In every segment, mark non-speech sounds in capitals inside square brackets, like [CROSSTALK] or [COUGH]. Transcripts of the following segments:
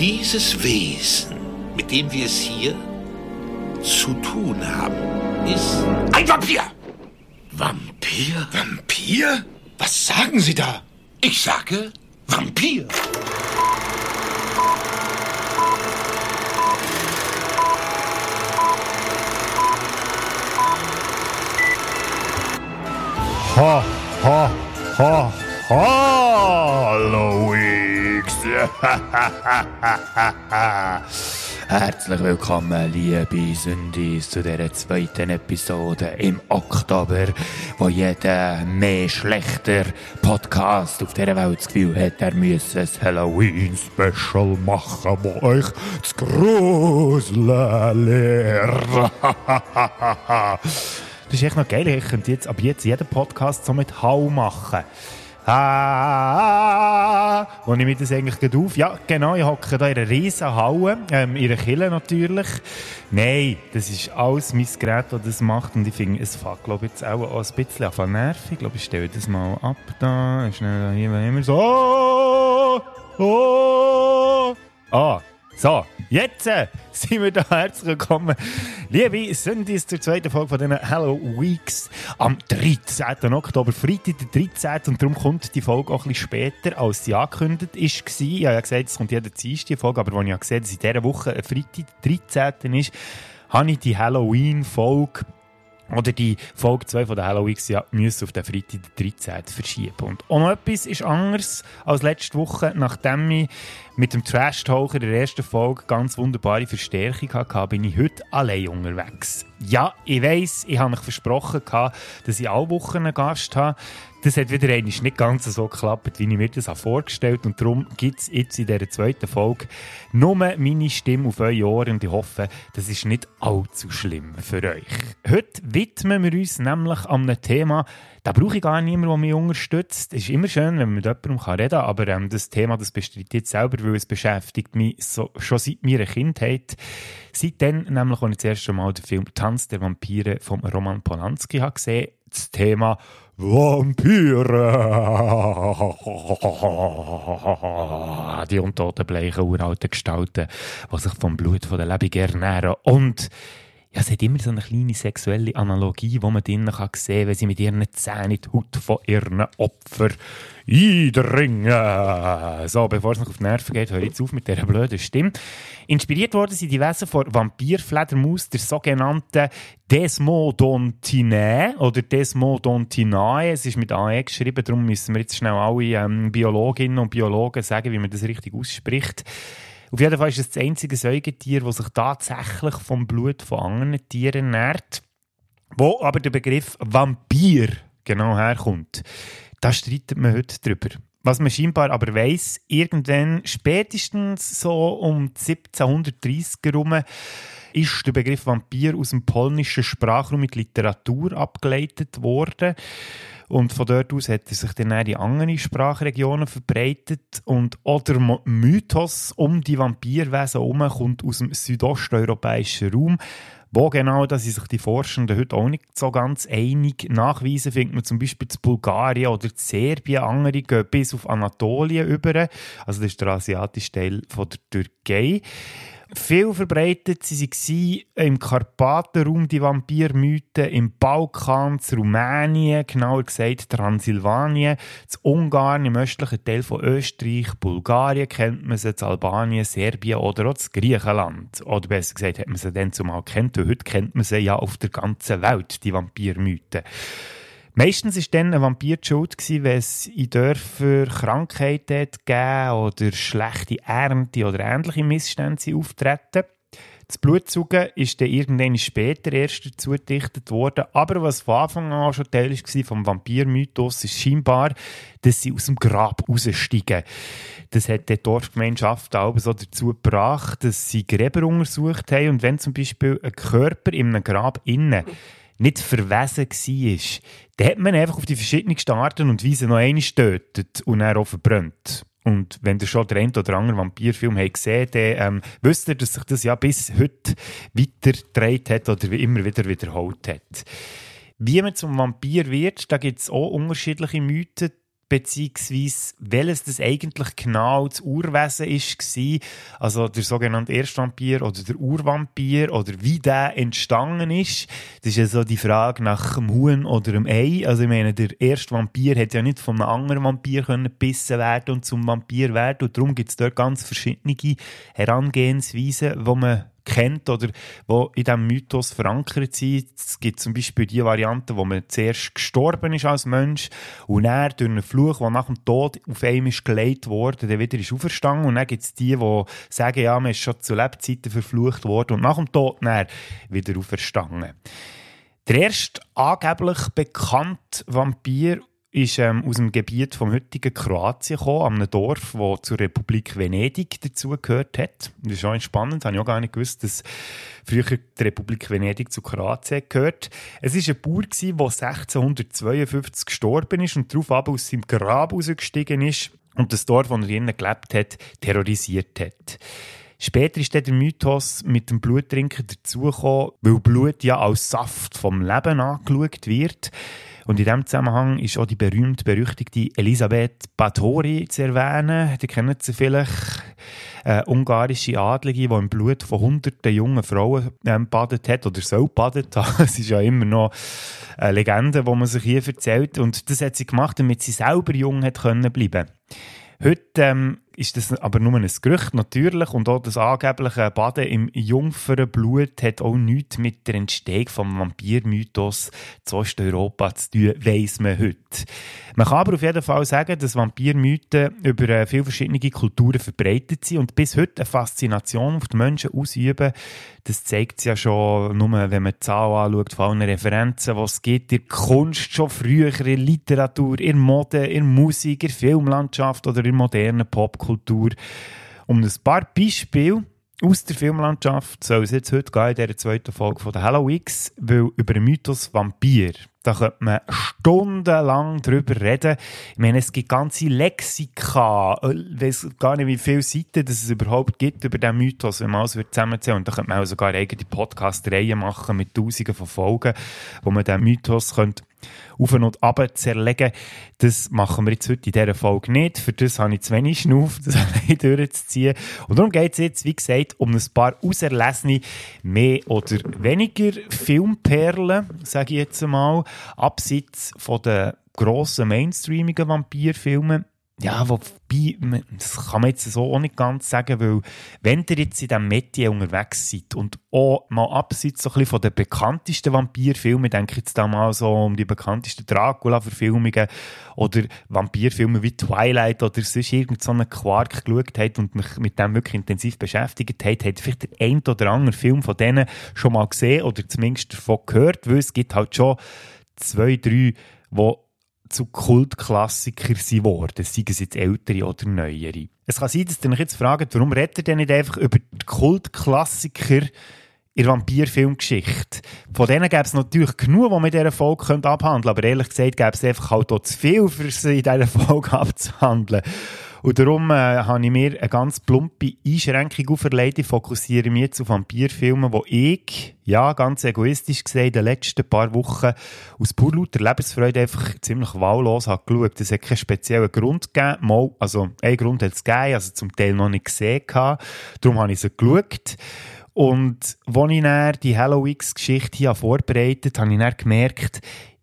Dieses Wesen, mit dem wir es hier zu tun haben, ist ein Vampir. Vampir? Vampir? Was sagen Sie da? Ich sage Vampir. Ha, ha, ha, hallo X. [LAUGHS] Herzlich willkommen, liebe Sündis, zu dieser zweiten Episode im Oktober, wo jeder mehr schlechter Podcast auf dieser Welt das Gefühl hat, er müsse ein Halloween-Special machen, wo euch das Gruseln lehrt. [LAUGHS] Das ist echt noch geil. Ich könnte jetzt ab jetzt jeden Podcast so mit Hau machen. Ah, wo nehme ich das eigentlich gerade auf? Ja, genau, ich hocke da in einer riesen Halle, ähm, in einer Kille natürlich. Nein, das ist alles mein Gerät, das das macht und ich finde, es fängt, glaube ich, jetzt auch, auch ein bisschen an nervig. Ich glaube, ich stelle das mal ab da, schnell hier, immer so. Oh, oh. Ah, so, jetzt äh, [LAUGHS] sind wir da herzlich willkommen. Liebe Sündis zur zweiten Folge von diesen Hello Weeks am 13. Oktober, Freitag der 13. Und darum kommt die Folge auch ein bisschen später, als sie angekündigt war. Ich habe ja gesagt, es kommt jeder Dienstag die Folge, aber als ich gesehen dass in dieser Woche Freitag der 13. ist, habe ich die Halloween-Folge oder die Folge 2 von der Halloween ja, müssen auf den Freitag, den 13. verschieben. Und auch noch etwas ist anders als letzte Woche, nachdem ich mit dem Trash-Taucher der ersten Folge ganz wunderbare Verstärkung hatte, bin ich heute allein unterwegs. Ja, ich weiss, ich habe mich versprochen, dass ich alle Wochen einen Gast habe. Das hat wieder einmal nicht ganz so geklappt, wie ich mir das vorgestellt habe. Und darum gibt es jetzt in dieser zweiten Folge nur meine Stimme auf eure Ohren. Und ich hoffe, das ist nicht allzu schlimm für euch. Heute widmen wir uns nämlich an einem Thema, da brauche ich gar niemanden, der mich unterstützt. Es ist immer schön, wenn man mit jemandem reden kann, aber ähm, das Thema das bestreitet jetzt selber, weil es beschäftigt mich so, schon seit meiner Kindheit. Seitdem, nämlich, als ich das erste Mal den Film Tanz der Vampire von Roman Polanski habe gesehen das Thema Vampire. Die untoten, bleichen, uralten Gestalten, die sich vom Blut der Lebenden ernähren. Und ja, es hat immer so eine kleine sexuelle Analogie, wo man drinnen kann sehen, wenn sie mit ihren Zähnen die Haut von ihren Opfern eindringen. So, bevor es noch auf die Nerven geht, höre jetzt auf mit dieser blöden Stimme. Inspiriert worden sind die Wesen von Vampirfledermaus, der sogenannten Desmodontinae oder Desmodontinae. Es ist mit AE geschrieben, darum müssen wir jetzt schnell alle ähm, Biologinnen und Biologen sagen, wie man das richtig ausspricht. Auf jeden Fall ist es das einzige Säugetier, das sich tatsächlich vom Blut von anderen Tieren ernährt. Wo aber der Begriff Vampir genau herkommt, da streitet man heute drüber. Was man scheinbar aber weiss, irgendwann spätestens so um 1730 herum ist der Begriff Vampir aus dem polnischen Sprachraum mit Literatur abgeleitet worden. Und von dort aus hat er sich dann in andere Sprachregionen verbreitet. Und oder Mythos um die Vampirwesen herum kommt aus dem südosteuropäischen Raum. Wo genau, da sind sich die Forschenden heute auch nicht so ganz einig. Nachweisen findet man zum Beispiel zu Bulgarien oder zu Serbien. Andere gehen bis auf Anatolien über. Also das ist der asiatische Teil von der Türkei. Viel verbreitet sie waren im Karpatenraum die Vampirmythen, im Balkan, in Rumänien, genauer gesagt Transsilvanien, in Ungarn, im östlichen Teil von Österreich, Bulgarien kennt man sie, in Albanien, Serbien oder auch in Griechenland. Oder besser gesagt hat man sie dann zumal kennt und heute kennt man sie ja auf der ganzen Welt, die Vampirmythen. Meistens war dann ein Vampir die schuld, wenn es in Dörfern Krankheiten gegeben oder schlechte Ernte oder ähnliche Missstände auftreten. Das Blutsaugen ist dann irgendwann später erst dazu gedichtet worden. Aber was von Anfang an schon Teil war vom Vampirmythos, ist scheinbar, dass sie aus dem Grab raussteigen. Das hat die Dorfgemeinschaft auch so dazu gebracht, dass sie Gräber untersucht haben. Und wenn zum Beispiel ein Körper in einem Grab innen nicht verwesen war, dann hat man einfach auf die verschiedensten Arten und Weisen noch einmal getötet und dann auch verbrannt. Und wenn ihr schon den einen oder anderen Vampirfilm habt gesehen dann ähm, wisst ihr, dass sich das ja bis heute weitergedreht hat oder immer wieder wiederholt hat. Wie man zum Vampir wird, da gibt es auch unterschiedliche Mythen. Beziehungsweise welches das eigentlich genau das Urwesen war, also der sogenannte Erstvampir oder der Urvampir oder wie der entstanden ist. Das ist ja so die Frage nach dem Huhn oder dem Ei. Also ich meine, der erste Vampir hätte ja nicht von einem anderen Vampir gebissen werden und zum Vampir werden und darum gibt es dort ganz verschiedene Herangehensweisen, wo man kennt oder wo in diesem Mythos verankert sind. Es gibt zum Beispiel die Variante, wo man zuerst gestorben ist als Mensch und dann durch einen Fluch, der nach dem Tod auf einem ist gelegt worden, dann wieder ist auferstanden. Und dann gibt es die, die sagen, ja, man ist schon zu Lebzeiten verflucht worden und nach dem Tod dann wieder auferstanden. Der erste angeblich bekannte Vampir ist ähm, aus dem Gebiet vom heutigen Kroatien gekommen, einem Dorf, das zur Republik Venedig dazugehört hat. Das ist auch spannend, habe ich auch gar nicht gewusst, dass früher die Republik Venedig zu Kroatien gehört. Es war ein Bauer, der 1652 gestorben ist und darauf aber aus seinem Grab rausgestiegen ist und das Dorf, wo er drinnen gelebt hat, terrorisiert hat. Später ist der Mythos mit dem Bluttrinker dazugekommen, weil Blut ja als Saft vom Leben angeschaut wird. Und in diesem Zusammenhang ist auch die berühmt-berüchtigte Elisabeth Báthory zu erwähnen. Die kennen Sie vielleicht. Eine ungarische Adlige, die im Blut von hunderten jungen Frauen ähm, badet hat oder soll badet haben. [LAUGHS] Es ist ja immer noch eine Legende, die man sich hier erzählt. Und das hat sie gemacht, damit sie selber jung hat können bleiben. Heute ähm, ist das aber nur ein Gerücht, natürlich. Und auch das angebliche Baden im Jungfernblut hat auch nichts mit der Entstehung des Vampirmythos zu Osteuropa zu tun, weiss man heute. Man kann aber auf jeden Fall sagen, dass Vampirmythen über äh, viele verschiedene Kulturen verbreitet sind und bis heute eine Faszination auf die Menschen ausüben. Das zeigt es ja schon, nur wenn man die Zahl anschaut, von allen Referenzen, die es gibt, in der Kunst schon früher, in der Literatur, in Mode, in Musik, in Filmlandschaft oder in der modernen Popkultur. Kultur. Um ein paar Beispiele aus der Filmlandschaft soll es jetzt heute gehen in dieser zweiten Folge von der Halloween, weil über den Mythos Vampir, da könnte man stundenlang drüber reden. Ich meine, es gibt ganze Lexika, ich weiß gar nicht, wie viele Seiten es überhaupt gibt über diesen Mythos, wenn man alles zusammenzählen Und da könnte man auch sogar eigene Podcast-Reihen machen mit tausenden von Folgen, wo man diesen Mythos könnte auf und ab zerlegen. Das machen wir jetzt heute in dieser Folge nicht. Für das habe ich zu wenig Schnuff, das [LAUGHS] durchzuziehen. Und darum geht es jetzt, wie gesagt, um ein paar auserlesene, mehr oder weniger Filmperlen, sage ich jetzt einmal, abseits von den grossen mainstreamigen Vampirfilmen. Ja, wobei, das kann man jetzt so auch nicht ganz sagen, weil wenn ihr jetzt in diesem Metier unterwegs seid und auch mal abseits so ein bisschen von den bekanntesten Vampirfilmen, denke ich jetzt da mal so um die bekanntesten Dracula-Verfilmungen oder Vampirfilme wie Twilight oder sonst irgendeinen so Quark geschaut habt und mich mit dem wirklich intensiv beschäftigt habt, habt vielleicht den ein oder anderen Film von denen schon mal gesehen oder zumindest davon gehört, weil es gibt halt schon zwei, drei, die zu Kultklassikern geworden, seien es jetzt ältere oder neuere. Es kann sein, dass ihr euch jetzt fragt, warum redet ihr denn nicht einfach über die Kultklassiker in der Vampirfilmgeschichte? Von denen gäbe es natürlich genug, die man in dieser Folge abhandeln könnte, aber ehrlich gesagt gäbe es einfach halt auch zu viel, für sie in dieser Folge [LAUGHS] abzuhandeln. Und darum äh, habe ich mir eine ganz plumpe Einschränkung auferlegt. Ich fokussiere mich jetzt auf Vampirfilme, wo ich, ja, ganz egoistisch gesehen, in den letzten paar Wochen aus pur lauter Lebensfreude einfach ziemlich wahllos habe geschaut. Es hat keinen speziellen Grund gegeben. Mal, also, einen Grund hat es gegeben, also zum Teil noch nicht gesehen gehabt. Darum habe ich sie geschaut. Und als ich dann die Halloween-Geschichte hier vorbereitet habe, habe ich dann gemerkt,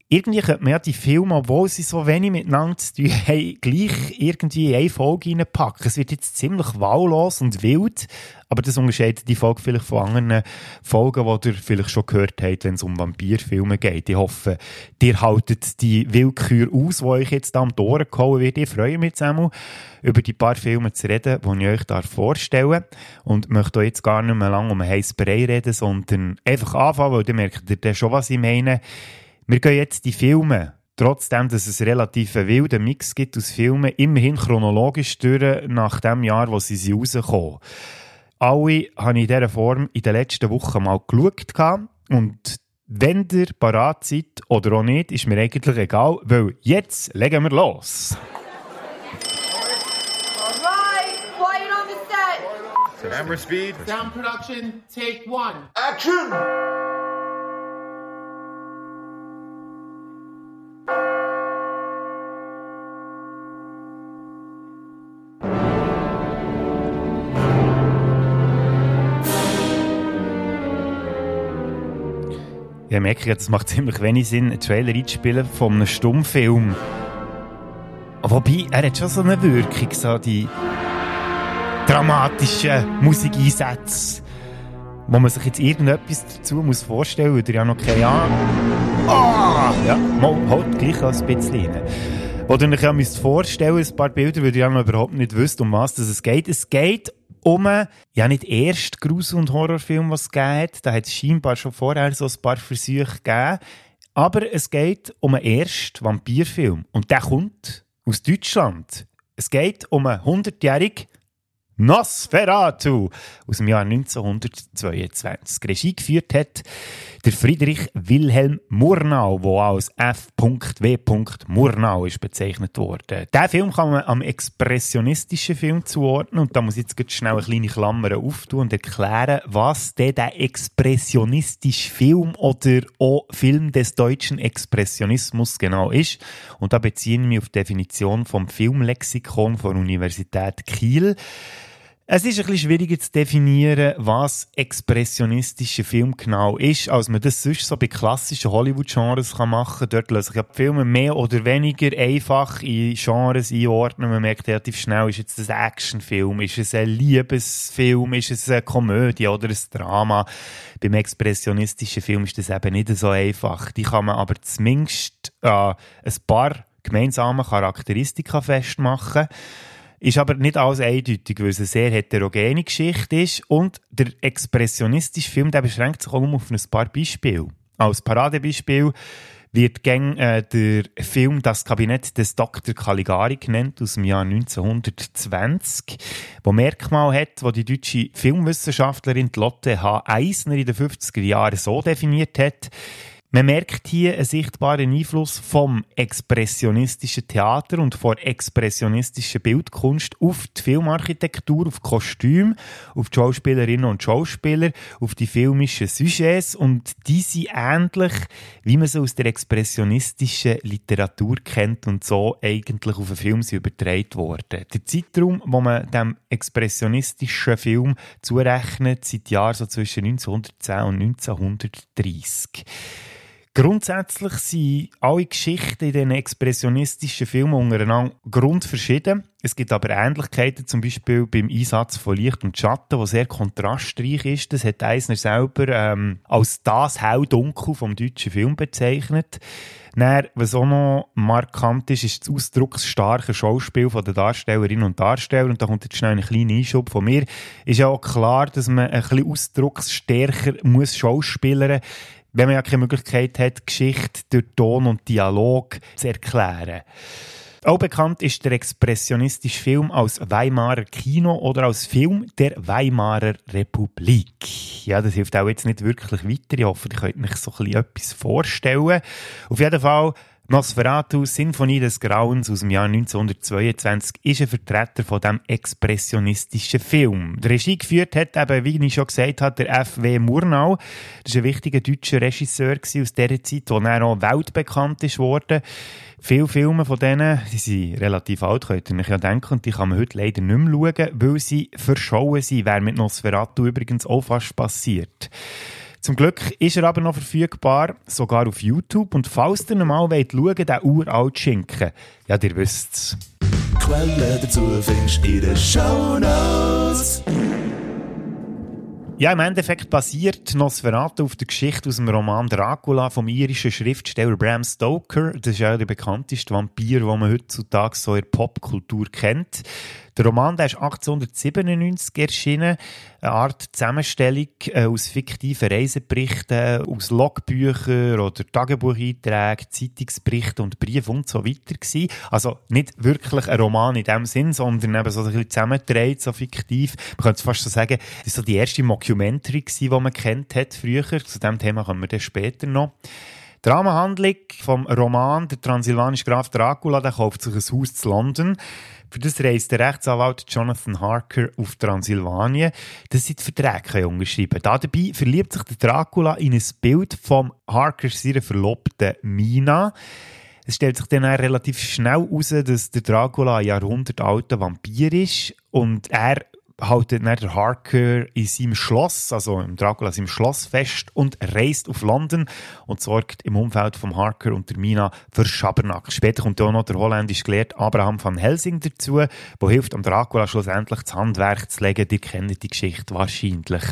irgendwie könnte man ja die Filme, obwohl sie so wenig miteinander zu tun haben, gleich irgendwie in eine Folge reinpacken. Es wird jetzt ziemlich wahllos und wild, aber das unterscheidet die Folge vielleicht von anderen Folgen, die ihr vielleicht schon gehört habt, wenn es um Vampirfilme geht. Ich hoffe, ihr haltet die Willkür aus, die euch jetzt am Tor gehauen wird. Ich freue mich zusammen, über die paar Filme zu reden, die ich euch da vorstellen und möchte jetzt gar nicht mehr lange um heißen Brei reden, sondern einfach anfangen, weil ihr merkt ihr schon, was ich meine. Wir gehen jetzt die Filme, trotzdem, dass es relativ einen wilden Mix gibt aus Filmen, immerhin chronologisch durch nach dem Jahr, wo sie rauskommen. Alle habe ich in dieser Form in den letzten Wochen mal geschaut und wenn ihr parat seid oder auch nicht, ist mir eigentlich egal, weil jetzt legen wir los. Camera speed. Sound production, take one. Action! Ja, ich merke, das macht ziemlich wenig Sinn, einen Trailer einzuspielen von einem Stummfilm. Wobei, er hat schon so eine Wirkung, so die dramatischen Musikeinsätze, wo man sich jetzt irgendetwas dazu muss vorstellen muss, weil ja noch keine Ahnung... Ah! Ja, mal, halt gleich ein bisschen rein. Wo ihr euch ja vorstellen ein paar Bilder, weil ihr ja noch überhaupt nicht wisst, um was es geht. Es geht um ja nicht erst Grusel- und Horrorfilm, was es hat. Da hat es scheinbar schon vorher so ein paar Versuche gegeben. Aber es geht um einen ersten Vampirfilm. Und der kommt aus Deutschland. Es geht um einen 100-jährigen Nosferatu aus dem Jahr 1922. Regie geführt hat der Friedrich Wilhelm Murnau, der als F.W. Murnau ist bezeichnet wurde. Der Film kann man am expressionistischen Film zuordnen und da muss ich jetzt schnell eine kleine Klammer auftun und erklären, was der, der expressionistische Film oder auch Film des deutschen Expressionismus genau ist. Und da beziehe ich mich auf die Definition vom Filmlexikon von der Universität Kiel. Es ist ein bisschen schwieriger zu definieren, was expressionistischer Film genau ist, als man das sonst so bei klassischen Hollywood-Genres machen kann. Dort lassen sich die Filme mehr oder weniger einfach in Genres einordnen. Man merkt relativ schnell, ist jetzt ein Actionfilm, ist es ein Liebesfilm, ist es eine Komödie oder ein Drama. Beim expressionistischen Film ist das eben nicht so einfach. Die kann man aber zumindest äh, ein paar gemeinsame Charakteristika festmachen. Ist aber nicht alles eindeutig, weil es eine sehr heterogene Geschichte ist und der expressionistische Film der beschränkt sich auch nur auf ein paar Beispiele. Als Paradebeispiel wird gern äh, der Film Das Kabinett des Dr. Caligari genannt aus dem Jahr 1920, wo Merkmal hat, wo die deutsche Filmwissenschaftlerin Lotte H. Eisner in den 50er Jahren so definiert hat, man merkt hier einen sichtbaren Einfluss vom expressionistischen Theater und von expressionistischer Bildkunst auf die Filmarchitektur, auf die Kostüme, auf die Schauspielerinnen und Schauspieler, auf die filmischen Sujets und die sind ähnlich, wie man sie aus der expressionistischen Literatur kennt und so eigentlich auf einen Film übertragen worden. Der Zeitraum, wo man dem expressionistischen Film zurechnet, seit Jahren so zwischen 1910 und 1930. Grundsätzlich sind alle Geschichten in den expressionistischen Filmen untereinander grundverschieden. Es gibt aber Ähnlichkeiten, zum Beispiel beim Einsatz von Licht und Schatten, was sehr kontrastreich ist. Das hat Eisner selber ähm, als das Hell-Dunkel vom deutschen Film bezeichnet. Dann, was auch noch markant ist, ist das ausdrucksstarke Schauspiel der Darstellerinnen und Darsteller. Und da kommt jetzt schnell ein kleiner Einschub von mir. Ist ja auch klar, dass man ein bisschen ausdrucksstärker muss schauspielern wenn man ja keine Möglichkeit hat, Geschichte durch Ton und Dialog zu erklären. Auch bekannt ist der expressionistische Film als Weimarer Kino oder als Film der Weimarer Republik. Ja, das hilft auch jetzt nicht wirklich weiter. Ich hoffe, ihr könnt euch so ein bisschen etwas vorstellen. Auf jeden Fall Nosferatu, Sinfonie des Grauens aus dem Jahr 1922, ist ein Vertreter von dem expressionistischen Film. Die Regie geführt hat eben, wie ich schon gesagt habe, der F.W. Murnau. Das war ein wichtiger deutscher Regisseur aus dieser Zeit, wo er auch weltbekannt ist. Viele Filme von denen, die sind relativ alt, könnt ihr euch ja denken, und die kann man heute leider nicht mehr schauen, weil sie verschauen sind, wäre mit Nosferatu übrigens auch fast passiert. Zum Glück ist er aber noch verfügbar, sogar auf YouTube. Und falls ihr mal wollt schauen wollt, den uralt Schinken, ja, ihr wisst's. Quelle dazu findest du in den Shownotes. Ja, im Endeffekt basiert Nosferatu auf der Geschichte aus dem Roman Dracula vom irischen Schriftsteller Bram Stoker. Das ist ja der bekannteste Vampir, den man heutzutage so in der Popkultur kennt. Der Roman der ist 1897 erschienen. Eine Art Zusammenstellung äh, aus fiktiven Reiseberichten, aus Logbüchern oder Tagebucheinträgen, Zeitungsberichten und Briefen und so weiter gewesen. Also nicht wirklich ein Roman in dem Sinn, sondern eben so ein bisschen zusammengetragen, so fiktiv. Man könnte fast so sagen, das ist so die erste Mockumentary die man kennt hat früher. Zu dem Thema kommen wir dann später noch. Die Rahmenhandlung vom Roman Der transsilvanische Graf Dracula, der kauft sich ein Haus zu London. Für das reist der Rechtsanwalt Jonathan Harker auf Transsilvanien. Das sind die Verträge unterschrieben. Dabei verliebt sich der Dracula in ein Bild vom Harker seiner Verlobten Mina. Es stellt sich dann relativ schnell heraus, dass der Dracula ein jahrhundertalter Vampir ist und er haltet der Harker in seinem Schloss, also im Dracula seinem Schloss fest und reist auf London und sorgt im Umfeld vom Harker und der Mina für Schabernack. Später kommt auch noch der holländisch Gelehrte Abraham van Helsing dazu, der hilft am Dracula schlussendlich das Handwerk zu legen. Die kennen die Geschichte wahrscheinlich.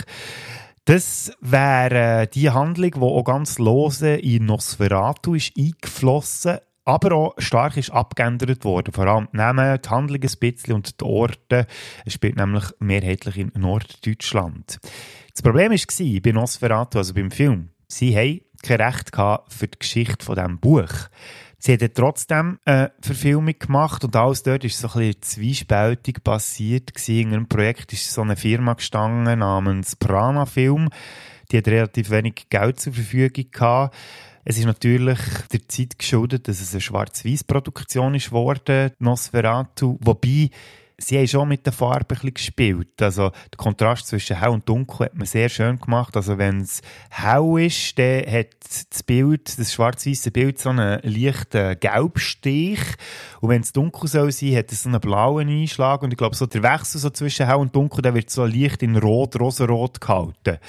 Das wäre die Handlung, die auch ganz lose in Nosferatu ist eingeflossen aber auch stark ist abgeändert worden. Vor allem die Namen, die Handlung ein bisschen und die Orte. Es spielt nämlich mehrheitlich in Norddeutschland. Das Problem war bei Nosferatu, also beim Film, sie haben kein Recht für die Geschichte von diesem Buch. Sie haben trotzdem eine Verfilmung gemacht und alles dort ist so ein bisschen zwiespältig passiert. In einem Projekt ist so eine Firma gestanden namens Prana Film. Die hat relativ wenig Geld zur Verfügung gehabt. Es ist natürlich der Zeit geschuldet, dass es eine Schwarz-Weiß-Produktion ist geworden, Nosferatu. Wobei, sie haben schon mit der Farbe ein bisschen gespielt. Also, der Kontrast zwischen hell und dunkel hat man sehr schön gemacht. Also, wenn es hell ist, dann hat das Bild, das schwarz-weiße Bild, so einen leichten Gelbstich. Und wenn es dunkel soll sein, hat es so einen blauen Einschlag. Und ich glaube, so der Wechsel so zwischen hell und dunkel, der wird so leicht in rot, rosarot gehalten.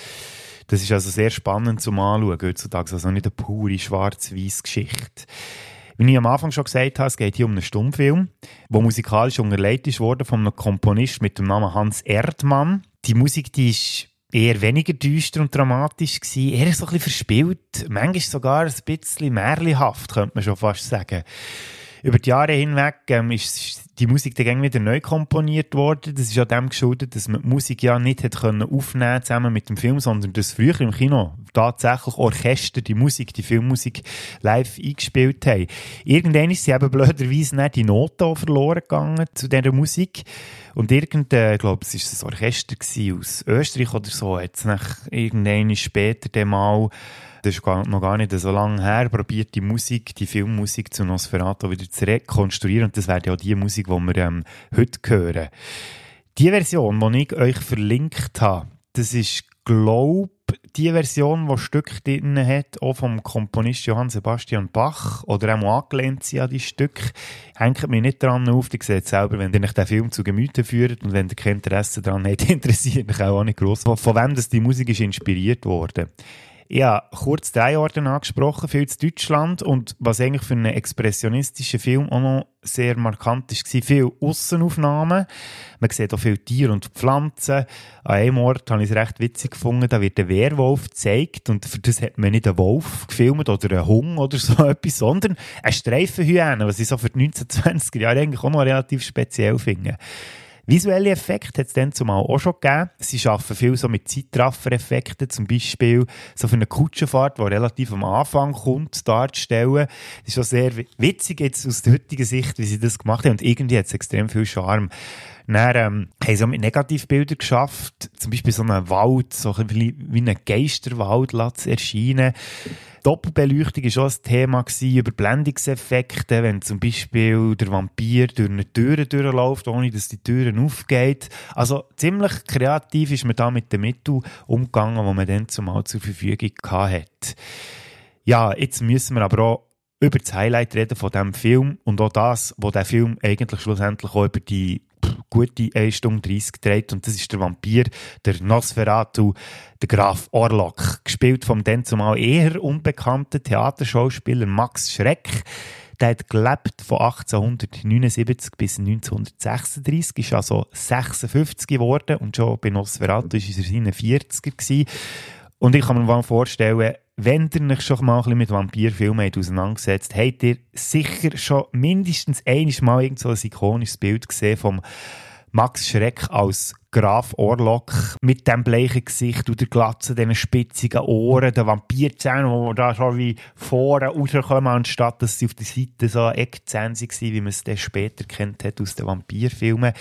Das ist also sehr spannend zum Anschauen heutzutage. Also nicht eine pure schwarz-weiß Geschichte. Wie ich am Anfang schon gesagt habe, es geht hier um einen Stummfilm, der musikalisch unterlegt wurde von einem Komponist mit dem Namen Hans Erdmann. Die Musik, die eher weniger düster und dramatisch gewesen, eher so ein bisschen verspielt, manchmal sogar ein bisschen märchenhaft, könnte man schon fast sagen über die Jahre hinweg ähm, ist die Musik dann wieder neu komponiert worden. Das ist ja dem geschuldet, dass man die Musik ja nicht hat können aufnehmen zusammen mit dem Film, sondern dass früher im Kino tatsächlich Orchester die Musik, die Filmmusik live eingespielt haben. Irgendwann ist sie eben blöderweise nicht die Noten verloren gegangen zu dieser Musik. Und irgendein, ich glaube, es war ein Orchester aus Österreich oder so, hat es irgendwann später dann mal das ist noch gar nicht so lange her, probiert die Musik, die Filmmusik zu Nosferatu wieder zu rekonstruieren. Und das wäre ja auch die Musik, die wir ähm, heute hören. Die Version, die ich euch verlinkt habe, das ist, glaube die Version, die Stück drin hat, auch vom Komponist Johann Sebastian Bach, oder auch angelehnt sind an die Stück, hängt mich nicht daran auf. Ihr seht selber, wenn ihr euch den Film zu Gemüte führt und wenn ihr kein Interesse daran habt, [LAUGHS] interessiert mich auch nicht gross, von wem das die Musik ist inspiriert worden. Ich habe kurz drei Orte angesprochen, viel zu Deutschland und was eigentlich für einen expressionistischen Film auch noch sehr markant war viele Aussenaufnahmen. Man sieht auch viele Tiere und Pflanzen. An einem Ort habe ich es recht witzig gefunden, da wird ein Werwolf gezeigt und für das hat man nicht einen Wolf gefilmt oder einen Hund oder so [LAUGHS] etwas, sondern eine Streifenhyäne, was ich so für die 1920er Jahre eigentlich auch noch relativ speziell finde. Visuelle Effekte hat es dann zumal auch schon gegeben. Sie arbeiten viel so mit Zeitraffer-Effekten, zum Beispiel so für eine Kutschenfahrt, die relativ am Anfang kommt, darzustellen. Das ist schon sehr witzig jetzt aus der heutigen Sicht, wie sie das gemacht haben und irgendwie hat es extrem viel Charme. Dann ähm, haben sie auch mit Negativbildern geschafft, zum Beispiel so einen Wald, so ein wie einen Geisterwald zu erscheinen. Doppelbeleuchtung war auch ein Thema, gewesen, Überblendungseffekte, wenn zum Beispiel der Vampir durch eine Tür durchläuft, ohne dass die Tür aufgeht. Also ziemlich kreativ ist man da mit den Mitteln umgegangen, die man dann zumal zur Verfügung hatte. Ja, jetzt müssen wir aber auch über das Highlight reden von diesem Film und auch das, was der Film eigentlich schlussendlich auch über die gute 1 Stunde 30 gedreht und das ist der Vampir, der Nosferatu, der Graf Orlok, gespielt vom dann zumal eher unbekannten Theaterschauspieler Max Schreck. Der hat gelebt von 1879 bis 1936, ist also 56 geworden und schon bei Nosferatu war er seine 40er gewesen. Und ich kann mir mal vorstellen, wenn ihr euch schon mal ein bisschen mit Vampirfilmen auseinandergesetzt habt ihr sicher schon mindestens einmal irgend so ein ikonisches Bild gesehen vom Max Schreck als Graf Orlok mit dem bleichen Gesicht und der Glatze, diesen spitzigen Ohren, den Vampirzähnen, die da schon wie vorne rauskommen, anstatt dass sie auf der Seite so Eckzähne waren, wie man es dann später kennt hat aus den Vampirfilmen,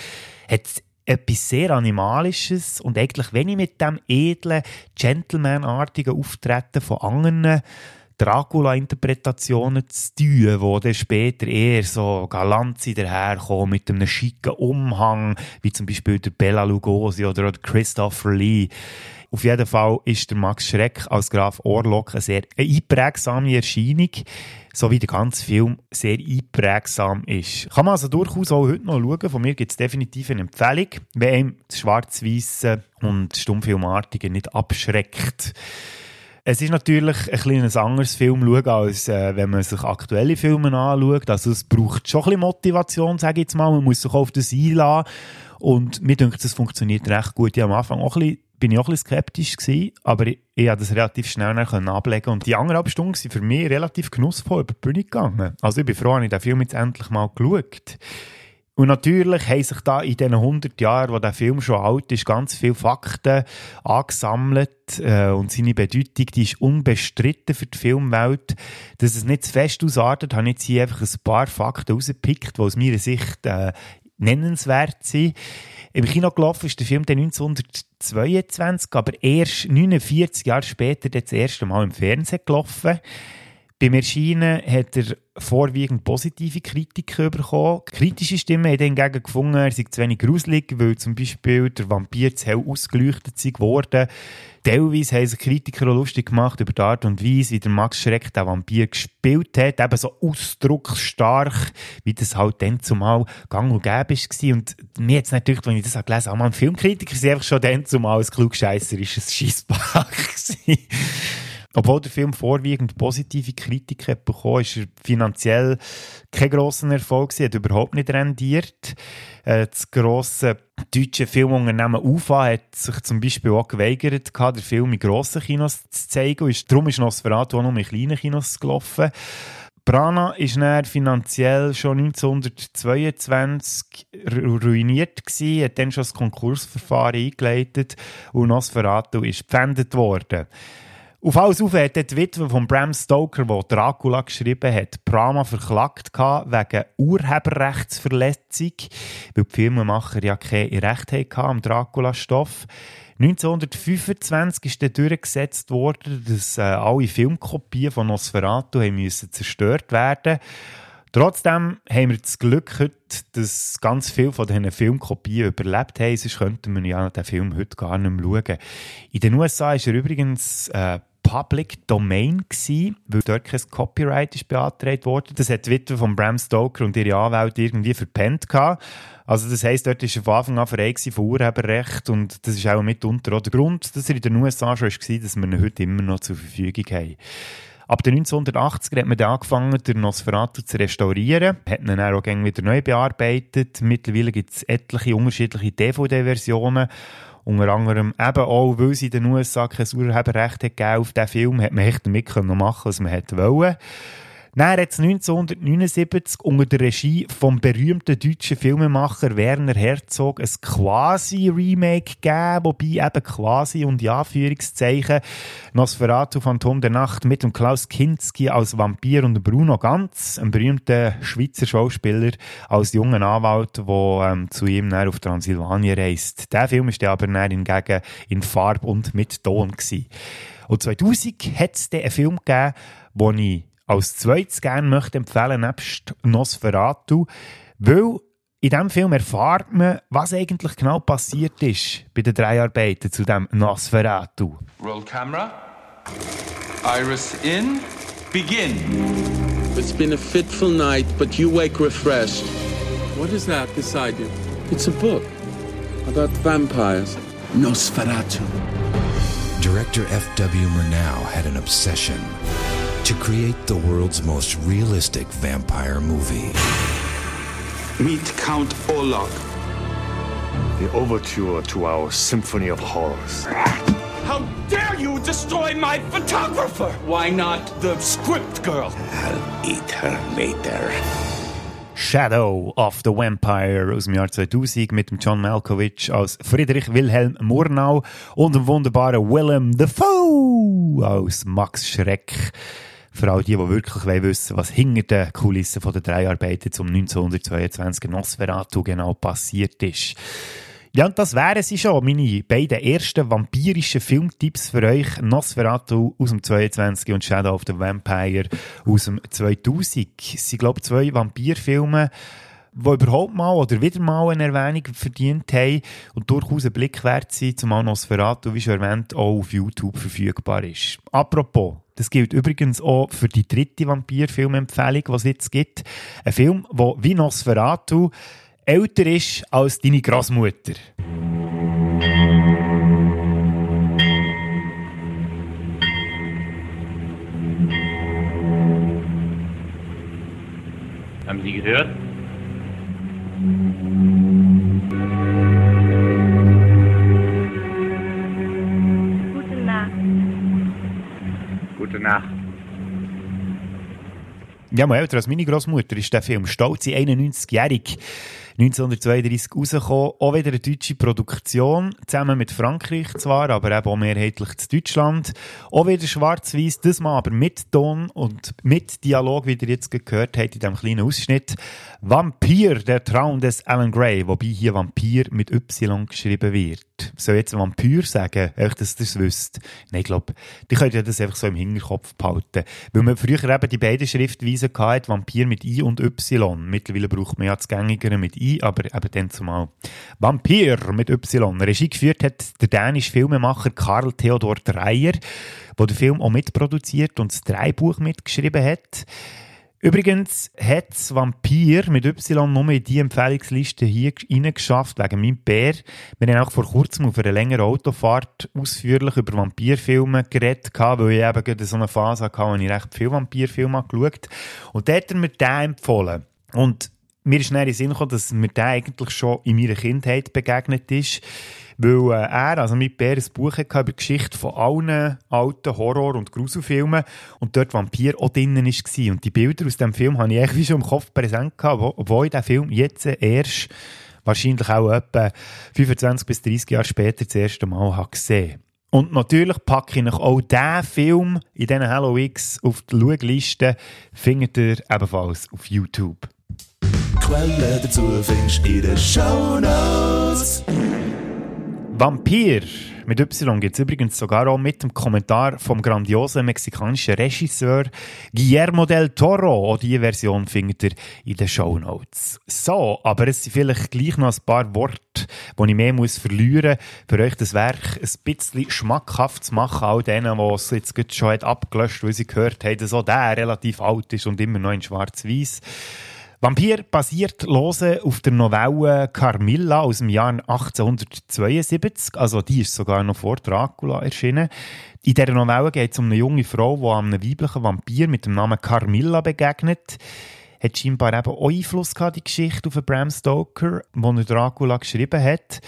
hat etwas sehr Animalisches und eigentlich wenig mit dem edlen, Gentleman-artigen Auftreten von anderen Dracula-Interpretationen zu tun, wo dann später eher so galant daherkommen mit einem schicken Umhang, wie zum Beispiel der Bella Lugosi oder der Christopher Lee. Auf jeden Fall ist der Max Schreck als Graf Orlok eine sehr einprägsame Erscheinung, so wie der ganze Film sehr einprägsam ist. Kann man also durchaus auch heute noch schauen. Von mir gibt es definitiv eine Empfehlung, wenn einem das Schwarz-Weiße und Stummfilmartige nicht abschreckt. Es ist natürlich ein kleines anderes Film schauen, als äh, wenn man sich aktuelle Filme anschaut. Also es braucht schon ein bisschen Motivation, sage ich jetzt mal. Man muss sich auf das einladen. Und mir denkt, das funktioniert recht gut. Ich am Anfang auch ein bisschen, bin ich auch ein bisschen skeptisch gewesen, aber ich, ich konnte das relativ schnell ablegen Und die anderthalb Stunden sind für mich relativ genussvoll über die Bühne gegangen. Also ich bin froh, dass ich den Film jetzt endlich mal geschaut und natürlich haben sich da in diesen 100 Jahren, wo der Film schon alt ist, ganz viele Fakten angesammelt äh, und seine Bedeutung, die ist unbestritten für die Filmwelt. Dass es nicht zu fest ausartet, habe ich jetzt hier einfach ein paar Fakten rausgepickt, die aus meiner Sicht äh, nennenswert sind. Im Kino gelaufen ist der Film dann 1922, aber erst 49 Jahre später das erste Mal im Fernsehen gelaufen. Beim Erscheinen hat er vorwiegend positive Kritiken bekommen. Kritische Stimmen haben hingegen gefunden, er sei zu wenig gruselig, weil zum Beispiel der Vampir zu hell ausgeleuchtet geworden. Teilweise haben sich Kritiker auch lustig gemacht über die Art und Weise, wie der Max Schreck den Vampir gespielt hat. Eben so ausdrucksstark, wie das halt dann zumal gang und gäbe war. Und mir jetzt natürlich, wenn ich das gelesen habe, ein Filmkritiker sind einfach schon dann zumal ein klugscheisserisches Scheissbach [LAUGHS] Obwohl der Film vorwiegend positive Kritiken hat bekommen, ist er finanziell kein grosser Erfolg gewesen, hat überhaupt nicht rendiert. Äh, das grosse deutsche Filmunternehmen UFA hat sich zum Beispiel auch geweigert, den Film in grossen Kinos zu zeigen. Ist, darum ist Nosferatu auch noch in kleinen Kinos gelaufen. Prana ist dann finanziell schon 1922 ruiniert gewesen, hat dann schon das Konkursverfahren eingeleitet und Nosferatu ist gepfändet worden. Auf alles auf hat die Witwe von Bram Stoker, die Dracula geschrieben hat, Prama verklagt wegen Urheberrechtsverletzung, weil die Filmemacher ja kein Recht hatten am Dracula-Stoff. 1925 ist dann durchgesetzt worden, dass äh, alle Filmkopien von Nosferatu haben müssen zerstört werden Trotzdem haben wir das Glück heute, dass ganz viele von diesen Filmkopien überlebt haben, sonst könnten wir ja den Film heute gar nicht mehr schauen. In den USA ist er übrigens äh, Public Domain gewesen, weil dort kein Copyright ist beantragt worden. Das hat die Witwe von Bram Stoker und ihre Anwälte irgendwie verpennt gehabt. Also das heisst, dort war von Anfang an frei von Urheberrecht und das ist auch mitunter auch der Grund, dass er in den USA schon war, dass wir ihn heute immer noch zur Verfügung haben. Ab den 1980er hat man dann angefangen, den Nosferatu zu restaurieren, hat ihn dann auch wieder neu bearbeitet. Mittlerweile gibt es etliche unterschiedliche DVD-Versionen unter anderem eben auch, weil sie den USA kein Urheberrecht gegeben auf diesen Film, hat man echt damit machen was man wollte. Dann hat es 1979 unter der Regie vom berühmten deutschen Filmemacher Werner Herzog ein Quasi-Remake gegeben, wobei eben quasi und ja Anführungszeichen Nosferatu Phantom der Nacht mit dem Klaus Kinski als Vampir und Bruno Ganz, einem berühmten Schweizer Schauspieler, als jungen Anwalt, der ähm, zu ihm auf Transsilvanien reist. Der Film ist aber hingegen in Farbe und mit Ton gewesen. Und 2000 hat es einen Film gegeben, wo ich als zweites gerne möchte empfehlen, nebst Nosferatu, weil in diesem Film erfahrt man, was eigentlich genau passiert ist bei den Dreharbeiten zu dem Nosferatu. Roll camera. Iris in. Begin. It's been a fitful night, but you wake refreshed. What is that beside you? It's a book about vampires. Nosferatu. Director F.W. Murnau had an obsession to create the world's most realistic vampire movie. Meet Count Olaf. The overture to our Symphony of Horrors. How dare you destroy my photographer? Why not the script girl? I'll eat her later. Shadow of the Vampire aus dem Jahr 2000 mit dem John Malkovich als Friedrich Wilhelm Murnau und dem wunderbaren Willem Dafoe als Max Schreck. Für all die, die wirklich wissen was hinter den Kulissen der Dreharbeiten zum 1922 Nosferatu genau passiert ist. Ja, und das wären sie schon, meine beiden ersten vampirischen Filmtipps für euch. Nosferatu aus dem 22 und Shadow of the Vampire aus dem 2000. Es sind, glaube zwei Vampirfilme, die überhaupt mal oder wieder mal eine Erwähnung verdient haben und durchaus ein Blick wert sind, zumal Nosferatu, wie schon erwähnt, auch auf YouTube verfügbar ist. Apropos, das gilt übrigens auch für die dritte Vampir-Filmempfehlung, die es jetzt gibt. Ein Film, der wie Nosferatu älter ist als deine Großmutter. Haben Sie gehört? Gute Nacht. Gute Nacht. Ja, mal älter als meine Großmutter ist der Film Stolze 91-jährig. 1932 rausgekommen. Auch wieder eine deutsche Produktion, zusammen mit Frankreich zwar, aber eben auch mehrheitlich zu Deutschland. Auch wieder schwarz-weiß, das mal aber mit Ton und mit Dialog, wie ihr jetzt gehört habt in diesem kleinen Ausschnitt. Vampir, der Traum des Alan Gray, wobei hier Vampir mit Y geschrieben wird. Soll jetzt Vampir sagen? Echt, dass ihr das wisst? Nein, ich glaube, die könnt ja das einfach so im Hinterkopf behalten. Weil man früher eben die beiden Schriftweisen hatte, Vampir mit I und Y. Mittlerweile braucht man ja das Gängigere mit I, aber eben dann zumal Vampir mit Y. Regie geführt hat der dänische Filmemacher Karl Theodor Dreyer, der den Film auch mitproduziert und das Dreibuch mitgeschrieben hat. Übrigens hat das Vampir mit Y nur in die Empfehlungsliste hier reingeschafft, wegen meinem Bär. Wir haben auch vor kurzem auf einer längeren Autofahrt ausführlich über Vampirfilme geredet, weil ich eben gerade so eine Phase hatte, wo ich recht viele Vampirfilme geschaut habe. Und dort hat er mir den empfohlen. Und mir ist schnell in Sinn gekommen, dass mir der eigentlich schon in meiner Kindheit begegnet ist. Weil äh, er, also mit Bär, ein Buch hatte über die Geschichte von allen alten Horror- und Gruselfilmen und dort Vampir auch drinnen war. Und die Bilder aus dem Film habe ich eigentlich schon im Kopf präsent gehabt, wo, obwohl ich den Film jetzt erst wahrscheinlich auch etwa 25 bis 30 Jahre später das erste Mal habe gesehen und natürlich packe ich auch diesen Film in diesen Halloween auf die Schaugliste. Findet ihr ebenfalls auf YouTube. Quelle dazu findest du in den Shownotes. Vampir mit Y gibt es übrigens sogar auch mit dem Kommentar vom grandiosen mexikanischen Regisseur Guillermo del Toro. Auch diese Version findet ihr in den Show Notes. So, aber es sind vielleicht gleich noch ein paar Worte, die ich mehr muss verlieren muss, für euch das Werk ein bisschen schmackhaft zu machen, all denen, die es jetzt schon abgelöscht weil sie gehört haben, dass auch der relativ alt ist und immer noch in schwarz-weiß. Vampir basiert lose auf der Novelle Carmilla aus dem Jahr 1872. Also die ist sogar noch vor Dracula erschienen. In dieser Novelle geht es um eine junge Frau, die einem weiblichen Vampir mit dem Namen Carmilla begegnet. Hat scheinbar eben Einfluss gehabt, die Geschichte auf Bram Stoker, die Dracula geschrieben hat.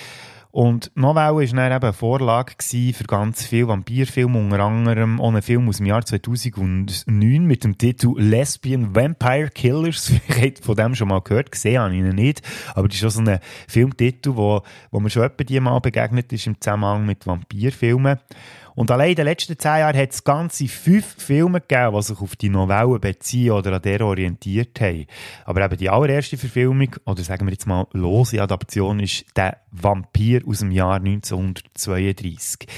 Und Novelle war dann eben Vorlage für ganz viele Vampirfilme, unter anderem auch einen Film aus dem Jahr 2009 mit dem Titel Lesbian Vampire Killers. [LAUGHS] Ich habe von dem schon mal gehört, gesehen habe ich ihn nicht. Aber das ist schon so ein Filmtitel, wo, wo mir schon etwa die mal begegnet ist im Zusammenhang mit Vampirfilmen. Und allein in den letzten zehn Jahren hat es ganze fünf Filme gegeben, die sich auf die Novelle beziehen oder an der orientiert haben. Aber eben die allererste Verfilmung, oder sagen wir jetzt mal lose Adaption, ist der Vampir aus dem Jahr 1932.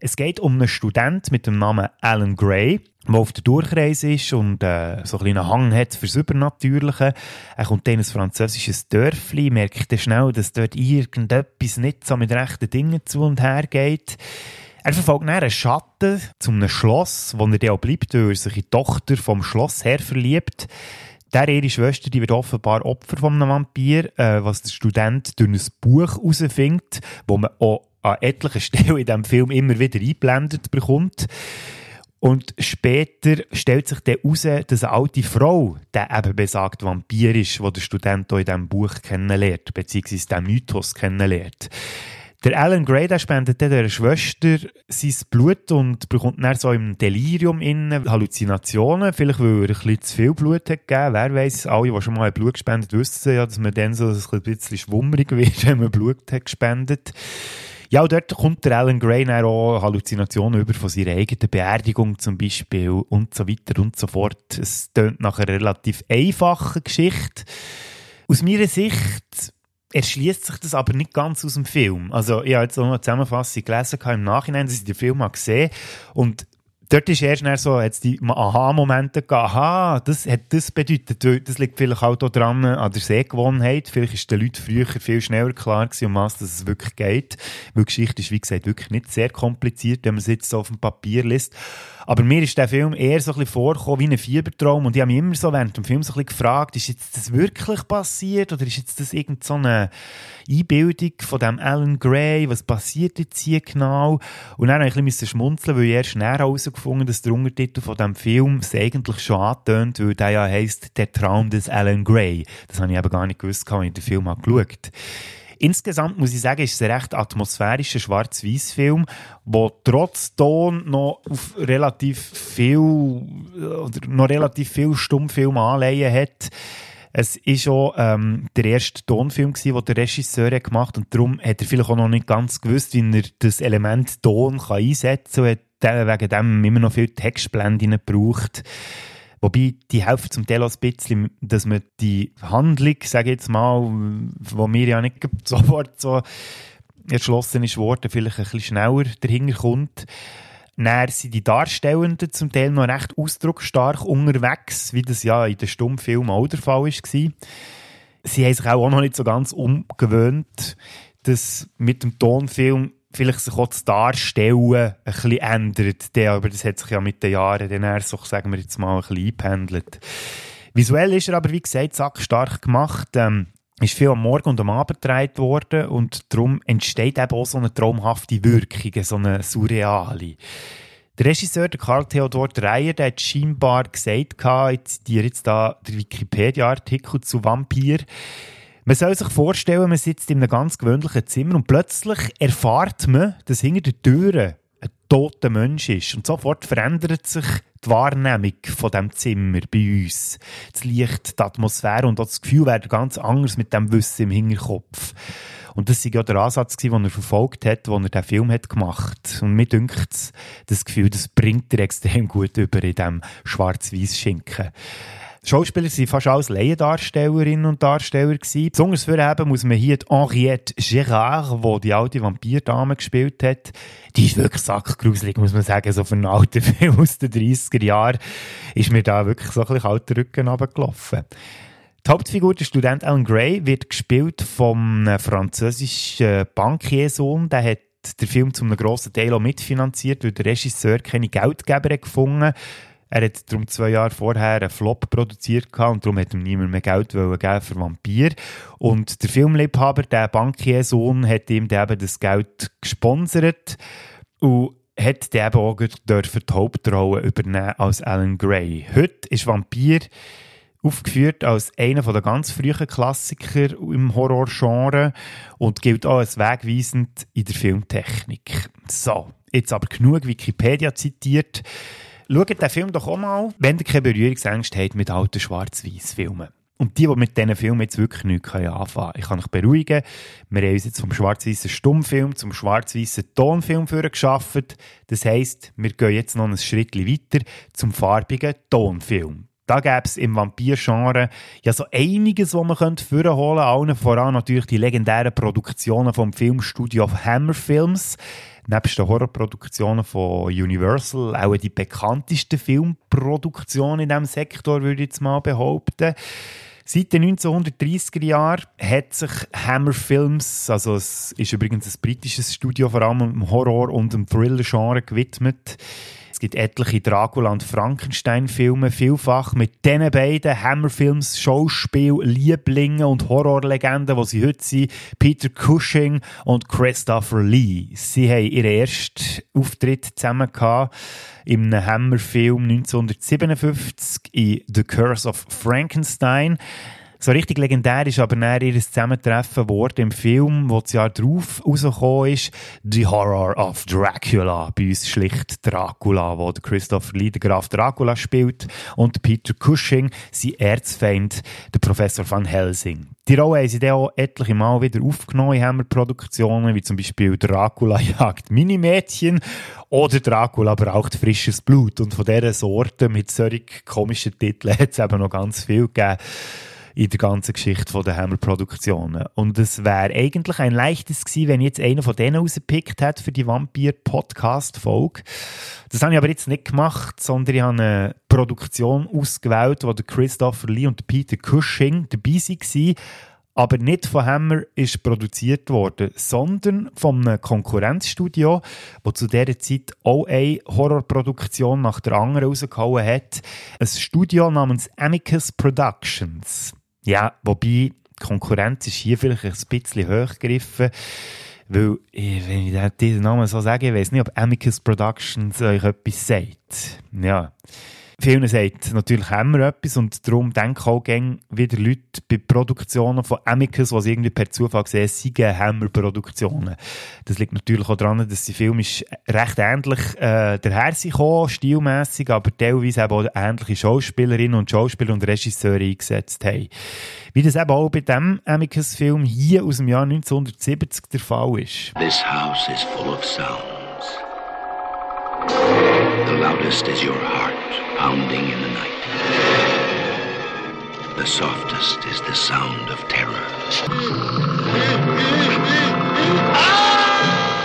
Es geht um einen Student mit dem Namen Alan Gray, der auf der Durchreise ist und äh, so ein einen Hang hat fürs Übernatürliche. Er kommt dann in ein französisches Dörfli, merkt dann schnell, dass dort irgendetwas nicht so mit rechten Dingen zu und her geht. Er verfolgt dann einen Schatten zu einem Schloss, wo er dann auch bleibt, weil er sich in die Tochter vom Schlossherr verliebt. Der, ihre Schwester, die wird offenbar Opfer von einem Vampir, äh, was der Student durch ein Buch herausfindet, wo man auch an etlichen [LAUGHS] Stellen in diesem Film immer wieder eingeblendet bekommt. Und später stellt sich dann heraus, dass eine alte Frau der eben besagt Vampir ist, wo der Student auch in diesem Buch kennenlernt, beziehungsweise den Mythos kennenlernt. Der Alan Gray, der spendet der Schwester sein Blut und bekommt dann so im Delirium innen Halluzinationen. Vielleicht, weil er ein bisschen zu viel Blut hat gegeben. Wer weiß, alle, die schon mal Blut gespendet wissen ja, dass man dann so ein bisschen schwummerig wird, [LAUGHS] wenn man Blut hat gespendet. Ja, und dort kommt der Alan Gray dann auch Halluzinationen über von seiner eigenen Beerdigung zum Beispiel und so weiter und so fort. Es tönt nach einer relativ einfachen Geschichte. Aus meiner Sicht erschließt sich das aber nicht ganz aus dem Film. Also ich habe jetzt noch eine Zusammenfassung gelesen im Nachhinein, dass ich den Film gesehen habe und dort ist erst dann so, jetzt die Aha-Momente gegeben, aha, das hat das bedeutet, das liegt vielleicht auch daran an der Sehgewohnheit, vielleicht ist den Leuten früher viel schneller klar gewesen, um was es wirklich geht, weil die Geschichte ist, wie gesagt, wirklich nicht sehr kompliziert, wenn man es jetzt so auf dem Papier liest. Aber mir ist der Film eher so ein bisschen vorgekommen wie ein Fiebertraum und ich habe mich immer so während dem Film so ein bisschen gefragt, ist jetzt das wirklich passiert oder ist jetzt das irgend so eine Einbildung von dem Alan Gray, was passiert jetzt hier genau? Und dann habe ich ein bisschen schmunzeln, weil ich erst näher herausgefunden dass der Untertitel von dem Film es eigentlich schon antönt, weil der ja heisst «Der Traum des Alan Gray». Das habe ich eben gar nicht gewusst, als ich den Film habe geschaut Insgesamt muss ich sagen, ist es ein recht atmosphärischer Schwarz-Weiß-Film, der trotz Ton noch auf relativ viel, oder noch relativ viel Stummfilm anleihen hat. Es ist auch ähm, der erste Tonfilm, gewesen, den der Regisseur hat gemacht und darum hat er vielleicht auch noch nicht ganz gewusst, wie er das Element Ton kann einsetzen kann und hat wegen dem immer noch viel Textblenden gebraucht. Wobei, die helfen zum Teil auch ein bisschen, dass man die Handlung, sage ich jetzt mal, wo mir ja nicht [LAUGHS] sofort so erschlossen ist worden, vielleicht ein bisschen schneller dahinter kommt. Dann sind die Darstellenden zum Teil noch recht ausdrucksstark unterwegs, wie das ja in den Stummfilmen auch der Fall war. Sie haben sich auch noch nicht so ganz umgewöhnt, dass mit dem Tonfilm vielleicht sich auch das Darstellen ein bisschen ändert. aber das hat sich ja mit den Jahren dann erst, so, sagen wir jetzt mal, ein bisschen eingependelt. Visuell ist er aber, wie gesagt, sackstark gemacht. Ähm, ist viel am Morgen und am Abend gedreht worden und darum entsteht eben auch so eine traumhafte Wirkung, so eine surreale. Der Regisseur, der Karl Theodor Dreyer, der hat scheinbar gesagt, jetzt, dir jetzt da der Wikipedia-Artikel zu Vampir, man soll sich vorstellen, man sitzt in einem ganz gewöhnlichen Zimmer und plötzlich erfahrt man, dass hinter der Tür ein toter Mensch ist. Und sofort verändert sich die Wahrnehmung von dem Zimmer bei uns. Das Licht, die Atmosphäre und auch das Gefühl werden ganz anders mit dem Wissen im Hinterkopf. Und das war ja der Ansatz, den er verfolgt hat, als er diesen Film hat gemacht Und mir dünkt das Gefühl, das bringt er extrem gut über in diesem Schwarz-Weiß-Schinken. Schauspieler waren fast alles Laiendarstellerinnen und Darsteller. Gewesen. Besonders vorheben muss man hier die Henriette Gérard, die die alte Vampirdame gespielt hat. Die ist wirklich sackgruselig, muss man sagen. So für einen alten [LAUGHS] Film aus den 30er Jahren ist mir da wirklich so ein bisschen kalter Rücken runtergelaufen. Die Hauptfigur, der Student Alan Gray, wird gespielt vom französischen Bankiersohn. Der hat den Film zum grossen Teil auch mitfinanziert, weil der Regisseur keine Geldgeber gefunden hat er hat darum zwei Jahre vorher einen Flop produziert und darum hat ihm niemand mehr Geld geben für Vampir. Und der Filmliebhaber, der Bankiersohn, hat ihm eben das Geld gesponsert und hat eben auch die Hauptrolle übernehmen als Alan Gray. Heute ist Vampir aufgeführt als einer der ganz frühen Klassiker im Horrorgenre und gilt auch als wegweisend in der Filmtechnik. So, jetzt aber genug Wikipedia zitiert. Schaut den Film doch auch mal, wenn ihr keine Berührungsängste habt mit alten Schwarz-Weiß-Filmen. Und die, die mit diesen Filmen jetzt wirklich nichts anfangen können. Ich kann euch beruhigen, wir haben uns jetzt vom schwarz-weißen Stummfilm zum schwarz-weißen Tonfilm geschafft. Das heisst, wir gehen jetzt noch ein Schritt weiter zum farbigen Tonfilm. Da gäbe es im Vampir-Genre ja so einiges, was man könnte vorholen könnte. Allen voran natürlich die legendären Produktionen vom Filmstudio Hammer Films nebst den Horrorproduktionen von Universal auch die bekannteste Filmproduktion in diesem Sektor, würde ich jetzt mal behaupten. Seit den 1930er Jahren hat sich Hammer Films, also es ist übrigens ein britisches Studio, vor allem im Horror- und im Thriller-Genre gewidmet, es gibt etliche Dracula- und Frankenstein-Filme, vielfach mit diesen beiden Hammer-Films, Schauspiel, Lieblingen und Horrorlegenden, die sie heute sind, Peter Cushing und Christopher Lee. Sie haben ihren ersten Auftritt zusammen gehabt im Hammer-Film 1957 in The Curse of Frankenstein. So richtig legendär ist aber näher ihr Zusammentreffen geworden im Film, wo das Jahr darauf rausgekommen ist, The Horror of Dracula. Bei uns schlicht Dracula, wo der Christopher Lee, der Graf Dracula spielt und Peter Cushing, sein Erzfeind, der Professor van Helsing. Die Rolle haben sie dann auch etliche Mal wieder aufgenommen in Hammer-Produktionen, wie zum Beispiel Dracula jagt Minimädchen oder Dracula braucht frisches Blut. Und von dieser Sorte mit solchen komischen Titeln hat es eben noch ganz viel gegeben. In der ganzen Geschichte der Hammer-Produktionen. Und es wäre eigentlich ein leichtes gewesen, wenn jetzt einen von denen rausgepickt hätte für die Vampir-Podcast-Folge. Das habe ich aber jetzt nicht gemacht, sondern ich habe eine Produktion ausgewählt, wo Christopher Lee und Peter Cushing dabei waren aber nicht von Hammer ist produziert worden, sondern von einem Konkurrenzstudio, das zu dieser Zeit auch eine Horrorproduktion nach der anderen rausgehauen hat. Ein Studio namens Amicus Productions. Ja, wobei Konkurrenz ist hier vielleicht ein bisschen hochgegriffen. Weil, wenn ich diesen Namen so sage, ich weiß nicht, ob Amicus Productions euch etwas sagt. Ja. Vielen sagt natürlich wir etwas und darum denken auch gerne wieder Leute bei Produktionen von Amicus, sie irgendwie per Zufall sehen, seien Hammer-Produktionen. Das liegt natürlich auch daran, dass die Film ist recht ähnlich äh, daher sind stilmässig, aber teilweise eben auch ähnliche Schauspielerinnen und Schauspieler und Regisseure eingesetzt haben. Wie das eben auch bei diesem Amicus-Film hier aus dem Jahr 1970 der Fall ist. This house is full of sounds. The loudest is your heart. Pounding in the night. The softest is the sound of terror.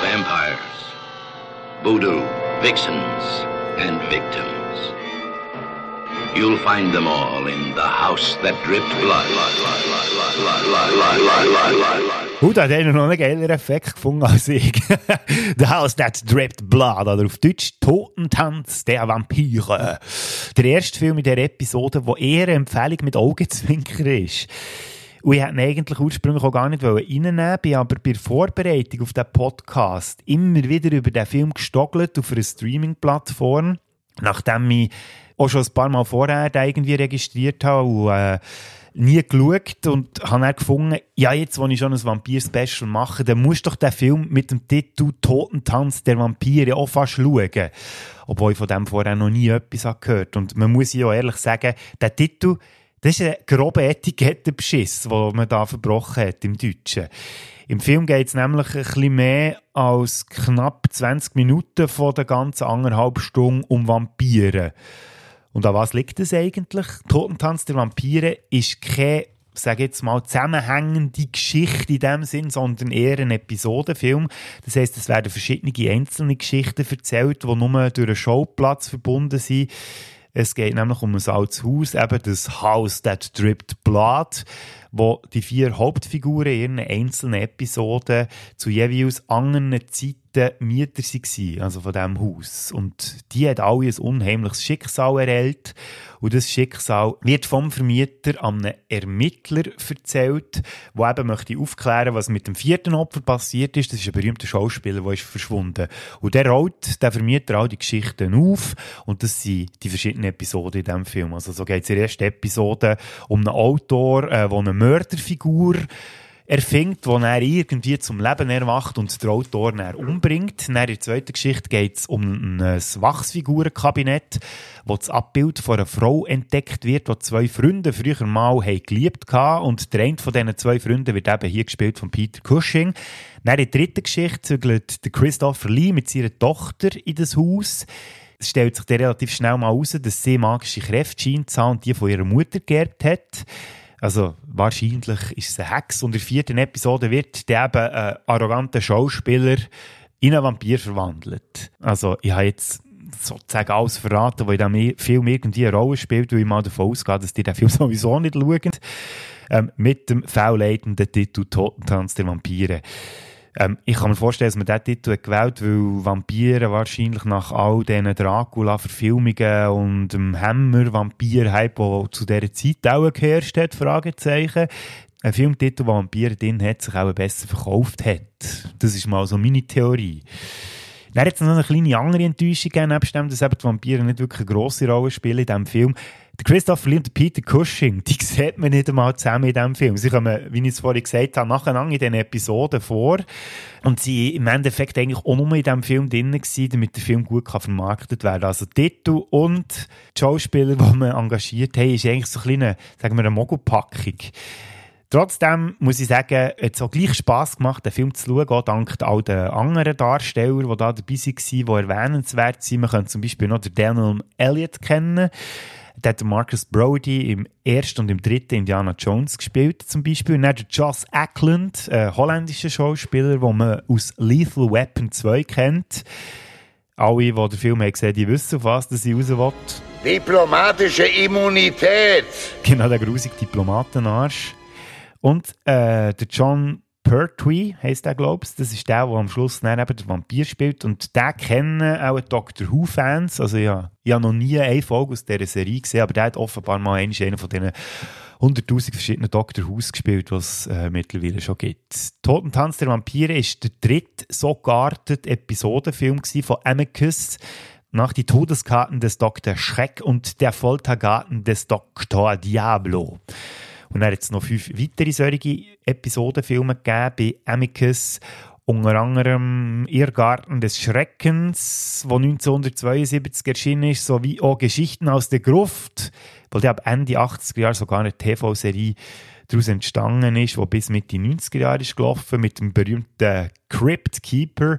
Vampires, voodoo, vixens, and victims. You'll find them all in the house that dripped blood. Gut, hat einer noch einen geileren Effekt gefunden als ich. [LAUGHS] The House That Dripped Blood, oder auf Deutsch Totentanz der Vampire. Der erste Film in dieser Episode, wo eher eine Empfehlung mit Augenzwinker ist. Und ich hätte eigentlich ursprünglich auch gar nicht reinnehmen bin aber bei der Vorbereitung auf diesen Podcast immer wieder über den Film gestockelt auf einer Streaming-Plattform, nachdem ich auch schon ein paar Mal vorher irgendwie registriert habe und äh, nie geschaut und habe dann gefunden, ja, jetzt, wo ich schon ein Vampir-Special mache, dann muss doch der Film mit dem Titel Totentanz der Vampire auch fast schauen. Obwohl ich von dem vorher noch nie etwas gehört Und man muss ja auch ehrlich sagen, der Titel, das ist ein grober Etikettenbeschiss, den man da verbrochen hat im Deutschen. Im Film geht es nämlich ein bisschen mehr als knapp 20 Minuten von der ganzen anderthalb Stunde um Vampire. Und an was liegt es eigentlich? Totentanz der Vampire ist keine sage jetzt mal, zusammenhängende Geschichte in dem Sinn, sondern eher ein Episodenfilm. Das heißt, es werden verschiedene einzelne Geschichten erzählt, die nur durch einen Showplatz verbunden sind. Es geht nämlich um ein altes Haus, eben das House That Dripped Blood, wo die vier Hauptfiguren in ihren einzelnen Episoden zu jeweils anderen Zeiten Mieter waren, also von diesem Haus. Und die hat alle ein unheimliches Schicksal erhält. Und das Schicksal wird vom Vermieter an einen Ermittler erzählt, der eben möchte aufklären, was mit dem vierten Opfer passiert ist. Das ist ein berühmter Schauspieler, der ist verschwunden. Und der rollt der Vermieter all die Geschichten auf. Und das sind die verschiedenen Episoden in diesem Film. Also so geht es in der ersten Episode um einen Autor, äh, der eine Mörderfigur erfindet, wo er irgendwie zum Leben erwacht und den Autor dann umbringt. Dann in der zweiten Geschichte geht es um ein Wachsfigurenkabinett, wo das Abbild von einer Frau entdeckt wird, die zwei Freunde früher mal geliebt haben und der eine von diesen zwei Freunden wird eben hier gespielt von Peter Cushing. Dann in der dritten Geschichte zügelt Christopher Lee mit seiner Tochter in das Haus. Es stellt sich relativ schnell mal heraus, dass sie magische Kräfte scheint zu haben und die von ihrer Mutter geerbt hat. Also wahrscheinlich ist es ein Hex. Und in der vierten Episode wird der eben ein arroganter Schauspieler in einen Vampir verwandelt. Also ich habe jetzt sozusagen alles verraten, was in diesem Film irgendwie eine Rolle spielt, weil ich mal davon ausgehe, dass die den Film [LAUGHS] sowieso nicht schauen. Ähm, mit dem faulleitenden Titel Totentanz der Vampire. Ähm, ich kann mir vorstellen, dass man diesen Titel gewählt weil Vampire wahrscheinlich nach all diesen Dracula-Verfilmungen und dem Hammer-Vampir-Hype, der zu dieser Zeit auch geherrscht hat, Fragezeichen, ein Filmtitel, der Vampire drin hat, sich auch besser verkauft hat. Das ist mal so meine Theorie. Dann hat es noch eine kleine andere Enttäuschung gegeben, nebst dem, dass eben die Vampire nicht wirklich eine grosse Rolle spielen in diesem Film. Der Christopher Lee und Peter Cushing, die sieht man nicht einmal zusammen in diesem Film. Sie kommen, wie ich es vorhin gesagt habe, nacheinander in diesen Episoden vor. Und sie im Endeffekt eigentlich auch nur in diesem Film drin gewesen, damit der Film gut kann vermarktet werden kann. Also Titel und die Schauspieler, [LAUGHS] die man engagiert hat, ist eigentlich so eine kleine, sagen wir, eine Mogelpackung. Trotzdem muss ich sagen, es hat auch gleich Spass gemacht, den Film zu schauen, auch dank all den anderen Darstellern, die da dabei waren, die erwähnenswert sind. Man könnte zum Beispiel noch den Daniel Elliott kennen. Da hat Marcus Brody im ersten und im dritten Indiana Jones gespielt, zum Beispiel. Und dann der Joss Ackland, ein holländischer Schauspieler, den man aus Lethal Weapon 2 kennt. Alle, die den Film haben gesehen die wissen, auf was sie raus will. Diplomatische Immunität. Genau, der grusige Diplomatenarsch. Und äh, der John Pertwee heisst der, glaube ich. Das ist der, der am Schluss dann eben der Vampir spielt. Und den kennen auch Doctor Who-Fans. Also ja, ich habe noch nie eine Folge aus dieser Serie gesehen, aber der hat offenbar mal einen von diesen 100.000 verschiedenen Doctor Who's gespielt, was es äh, mittlerweile schon gibt. Totentanz der Vampire ist der dritte so geartete Episodenfilm von Amicus nach die Todeskarten des Dr. Schreck und der Foltergarten des Dr. Diablo. Und dann hat es noch fünf weitere solche Episodenfilme gegeben bei Amicus. Unter anderem Irrgarten des Schreckens, wo 1972 erschienen ist, sowie auch Geschichten aus der Gruft, weil die ab Ende 80er Jahre sogar eine TV-Serie daraus entstanden ist, die bis Mitte 90er Jahre ist gelaufen, mit dem berühmten Crypt Keeper.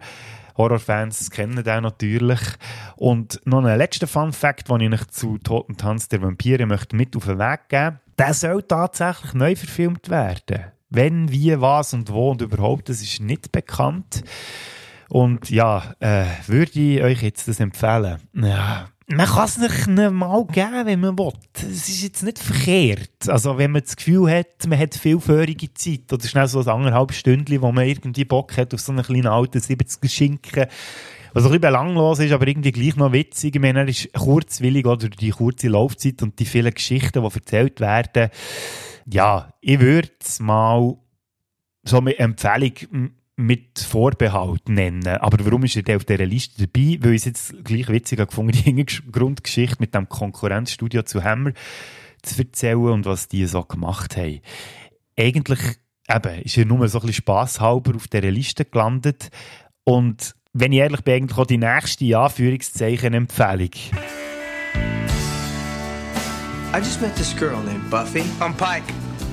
Horrorfans kennen den natürlich. Und noch einen letzten Fun Fact, den ich euch zu Toten Tanz der Vampire möchte mit auf den Weg geben. Der soll tatsächlich neu verfilmt werden. Wenn, wie, was und wo und überhaupt, das ist nicht bekannt. Und ja, äh, würde ich euch jetzt das empfehlen? Ja, man kann es nicht mal geben, wenn man will. Es ist jetzt nicht verkehrt. Also, wenn man das Gefühl hat, man hat viel vorige Zeit oder schnell so ein anderthalb Stündchen, wo man irgendwie Bock hat auf so einen kleinen alten 70er Schinken, was ein bisschen belanglos ist, aber irgendwie gleich noch witzig. Ich meine, er ist kurzwillig oder die kurze Laufzeit und die vielen Geschichten, die erzählt werden. Ja, ich würde es mal so eine Empfehlung mit Vorbehalt nennen. Aber warum ist er auf dieser Liste dabei? Weil ich es jetzt gleich witzig gefunden [LAUGHS] die Hintergrundgeschichte mit dem Konkurrenzstudio zu Hammer zu erzählen und was die so gemacht haben. Eigentlich eben, ist er nur so ein bisschen spasshalber auf dieser Liste gelandet und wenn ich ehrlich bin, eigentlich auch die nächste Anführungszeichen-Empfehlung. I just met this girl named Buffy. I'm Pike.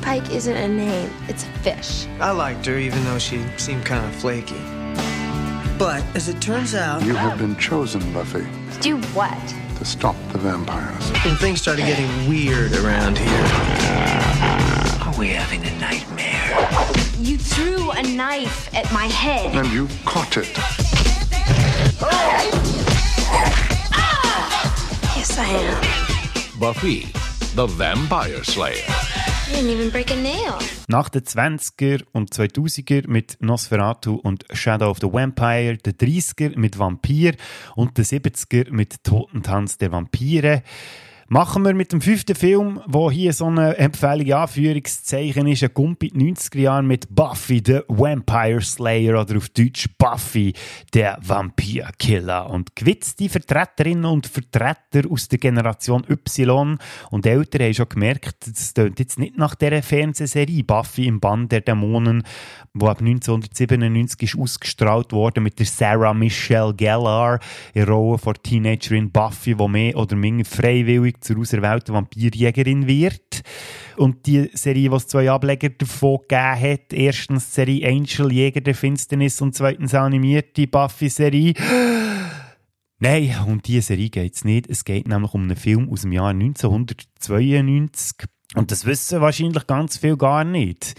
Pike isn't a name, it's a fish. I liked her even though she seemed kind of flaky. But as it turns out, You have been chosen, Buffy, Do what? to stop the vampires. and things started getting weird around here. Are we having a nightmare? You threw a knife at my head. And you caught it. Yes, I am. Buffy, the Vampire Slayer. I didn't even break a nail. Nach den 20er und 2000er mit Nosferatu und Shadow of the Vampire, den 30er mit Vampir und den 70er mit Totentanz der Vampire. Machen wir mit dem fünften Film, wo hier so eine Empfehlung Anführungszeichen ist, ein Gumpi in den 90er Jahren mit Buffy the Vampire Slayer oder auf Deutsch Buffy der Vampirkiller. Und gewitzte Vertreterinnen und Vertreter aus der Generation Y und Eltern haben schon gemerkt, das tönt jetzt nicht nach dieser Fernsehserie Buffy im Band der Dämonen, wo ab 1997 ist ausgestrahlt wurde mit der Sarah Michelle Gellar in der Rolle von Teenagerin Buffy, die mehr oder minder freiwillig zur auserwählten Vampirjägerin wird. Und die Serie, die es zwei Ableger davon gegeben hat, erstens die Serie Angel, Jäger der Finsternis und zweitens animierte Buffy-Serie. Nein, um diese Serie geht es nicht. Es geht nämlich um einen Film aus dem Jahr 1992. Und das wissen wahrscheinlich ganz viel gar nicht.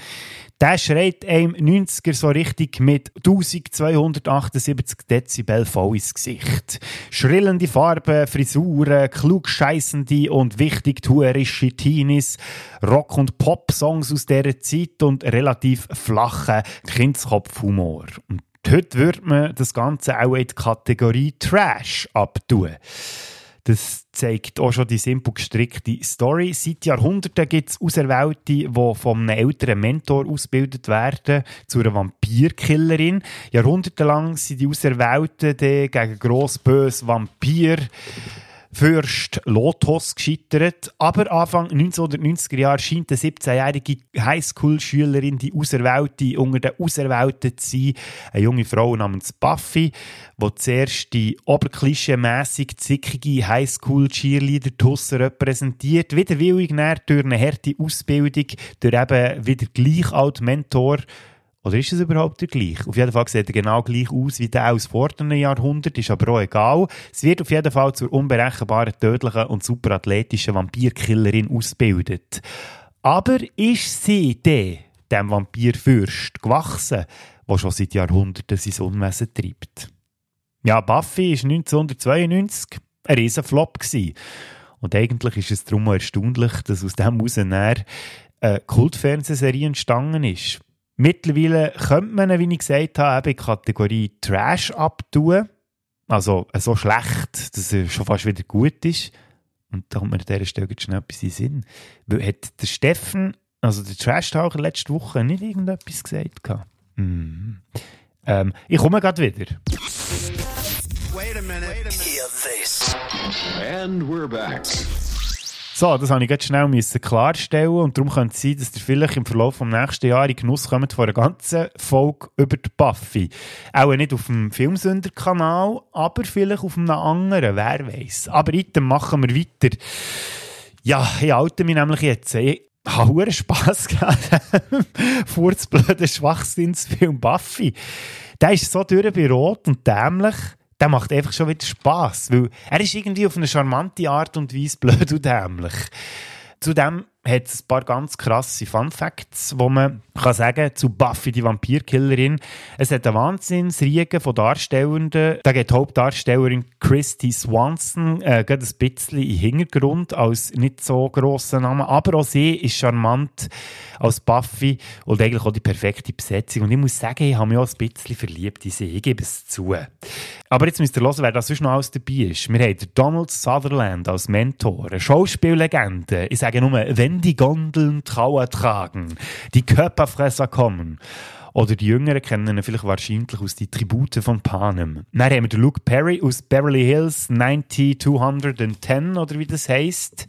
Der schreit einem 90er so richtig mit 1278 Dezibel voll ins Gesicht. Schrillende Farben, Frisuren, klugscheissende und wichtig tuerische Teenies, Rock- und Pop-Songs aus dieser Zeit und relativ flache Kindskopfhumor. Und heute würde man das Ganze auch in die Kategorie Trash abtun. Das zeigt auch schon die simpel gestrickte Story. Seit Jahrhunderten gibt es Auserwählte, die von einem älteren Mentor ausgebildet werden zu einer Vampirkillerin. Jahrhundertelang sind die Auserwählten gegen gross böse Vampir Fürst Lothos gescheitert. Aber Anfang 1990er Jahre scheint eine 17-jährige Highschool-Schülerin, die Auserwählte, unter den Auserwählten zu sein. Eine junge Frau namens Buffy, die zuerst die oberklischee-mässig zickige Highschool-Cheerleader-Tusse repräsentiert. Widerwillig durch eine harte Ausbildung, durch eben wieder gleich alt Mentor Oder ist es überhaupt der gleiche? Auf jeden Fall sieht er genau gleich aus wie der aus vorderen Jahrhundert, ist aber auch egal. Es wird auf jeden Fall zur unberechenbaren, tödlichen und superathletischen Vampirkillerin ausgebildet. Aber ist sie der, dem Vampirfürst, gewachsen, der schon seit Jahrhunderten sein Unwesen treibt? Ja, Buffy ist 1992 ein Riesenflop gewesen. Und eigentlich ist es darum erstaunlich, dass aus dem heraus eine Kultfernsehserie entstanden ist. Mittlerweile könnte man, wie ich gesagt habe, in die Kategorie Trash abtun. Also so schlecht, dass er schon fast wieder gut ist. Und da kommt mir an dieser Stelle schnell etwas in den Sinn. Weil hat der Steffen, also der Trash-Taucher, letzte Woche nicht irgendetwas gesagt? Mhm. Ähm, ich komme gerade wieder. Wait a minute. Hear this. And we're back. So, das musste ich ganz schnell müssen klarstellen und darum könnte es sein, dass ihr vielleicht im Verlauf des nächsten Jahres in Genuss kommt von einer ganzen Folge über die Buffy. Auch nicht auf dem Filmsünder-Kanal, aber vielleicht auf einem anderen, wer weiß. Aber item machen wir weiter. Ja, ich halte mich nämlich jetzt. Ich habe Spass [LAUGHS] gehabt. Furzblöder Schwachsinnsfilm Buffy. Der ist so durch bei Rot und dämlich der macht einfach schon wieder Spass, weil er ist irgendwie auf eine charmante Art und Weise blöd und dämlich. Zudem hat es ein paar ganz krasse Fun Facts, wo man kann sagen zu Buffy die Vampirkillerin. Es hat eine Wahnsinnsriege von Darstellenden. Da geht die Hauptdarstellerin Christy Swanson äh, ein bisschen in den Hintergrund als nicht so grosser Name, aber auch sie ist charmant als Buffy und eigentlich auch die perfekte Besetzung. Und ich muss sagen, ich habe mich auch ein bisschen verliebt in sie. Ich gebe es zu. Aber jetzt müsst ihr hören, wer da sonst noch alles dabei ist. Wir haben Donald Sutherland als Mentor, eine Schauspiellegende. Ich sage nur, wenn die Gondeln Trauer tragen, die Körperfresser kommen. Oder die Jüngeren kennen ihn vielleicht wahrscheinlich aus die Tribute von Panem. Dann haben wir den Luke Perry aus Beverly Hills 90210 oder wie das heisst.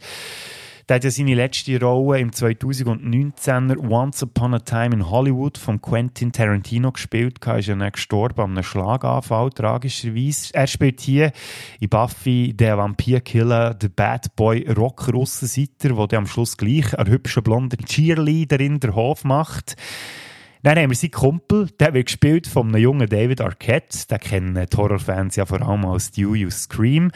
Der hat ja seine letzte Rolle im 2019er Once Upon a Time in Hollywood von Quentin Tarantino gespielt. Er ist ja dann gestorben an einem Schlaganfall, tragischerweise. Er spielt hier in Buffy den Vampirkiller, den Bad Boy Rocker Aussenseiter, der am Schluss gleich eine hübsche blonde Cheerleaderin der Hof macht. Dann haben wir seinen Kumpel, der wird gespielt von einem jungen David Arquette. Den kennen Horrorfans ja vor allem als Dewey aus Scream.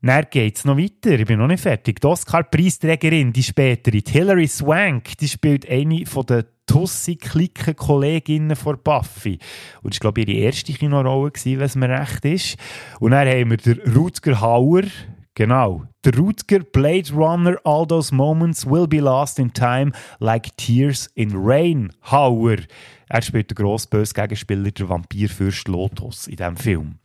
Dann geht es noch weiter. Ich bin noch nicht fertig. Die Oscar-Preisträgerin, die spätere, Hilary Swank, die spielt eine von den Tussi-Klicken-Kolleginnen von Buffy. Und das war, glaube ich, ihre erste Kinorolle, wenn es mir recht ist. Und dann haben wir den Rutger Hauer, Genau. Der Rutger Blade Runner, all those moments will be lost in time, like tears in rain. Hauer. Er spielt den grossbösen Gegenspieler, der Vampirfürst Lotus, in diesem Film.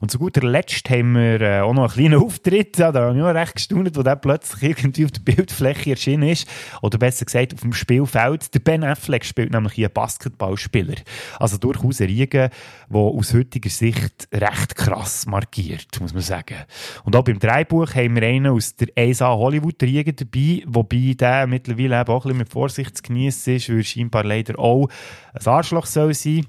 Und zu guter Letzt haben wir äh, auch noch einen kleinen Auftritt. Da habe ich auch recht gestaunt, wo der plötzlich irgendwie auf der Bildfläche erschienen ist. Oder besser gesagt, auf dem Spielfeld. Der Ben Affleck spielt nämlich hier einen Basketballspieler. Also durchaus ein Riege, der aus heutiger Sicht recht krass markiert, muss man sagen. Und auch beim Dreibuch haben wir einen aus der ESA Hollywood-Riege dabei, wobei der mittlerweile auch ein bisschen mit Vorsicht zu genießen ist, weil scheinbar leider auch ein Arschloch soll sein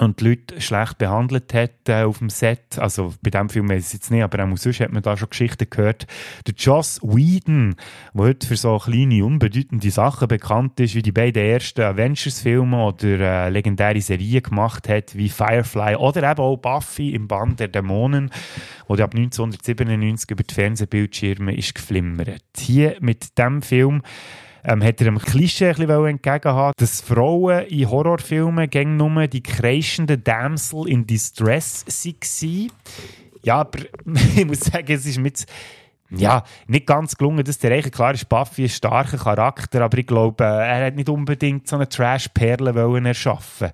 und die Leute schlecht behandelt hat äh, auf dem Set. Also bei dem Film ich es jetzt nicht, aber auch sonst hat man da schon Geschichten gehört. Der Joss Whedon, der heute für so kleine, unbedeutende Sachen bekannt ist, wie die beiden ersten Avengers-Filme oder äh, legendäre Serien gemacht hat, wie Firefly oder eben auch Buffy im Band der Dämonen, wo ab 1997 über die Fernsehbildschirme ist geflimmert. Hier mit dem Film ähm, hat er einem Klischee ein bisschen entgegenhaben, dass Frauen in Horrorfilmen gegen nur die kreischende Damsel in Distress waren. Ja, aber [LAUGHS] ich muss sagen, es ist mit ja, nicht ganz gelungen, dass der Reiche, klar ist Buffy ein starker Charakter, aber ich glaube, er hat nicht unbedingt so eine Trash-Perle erschaffen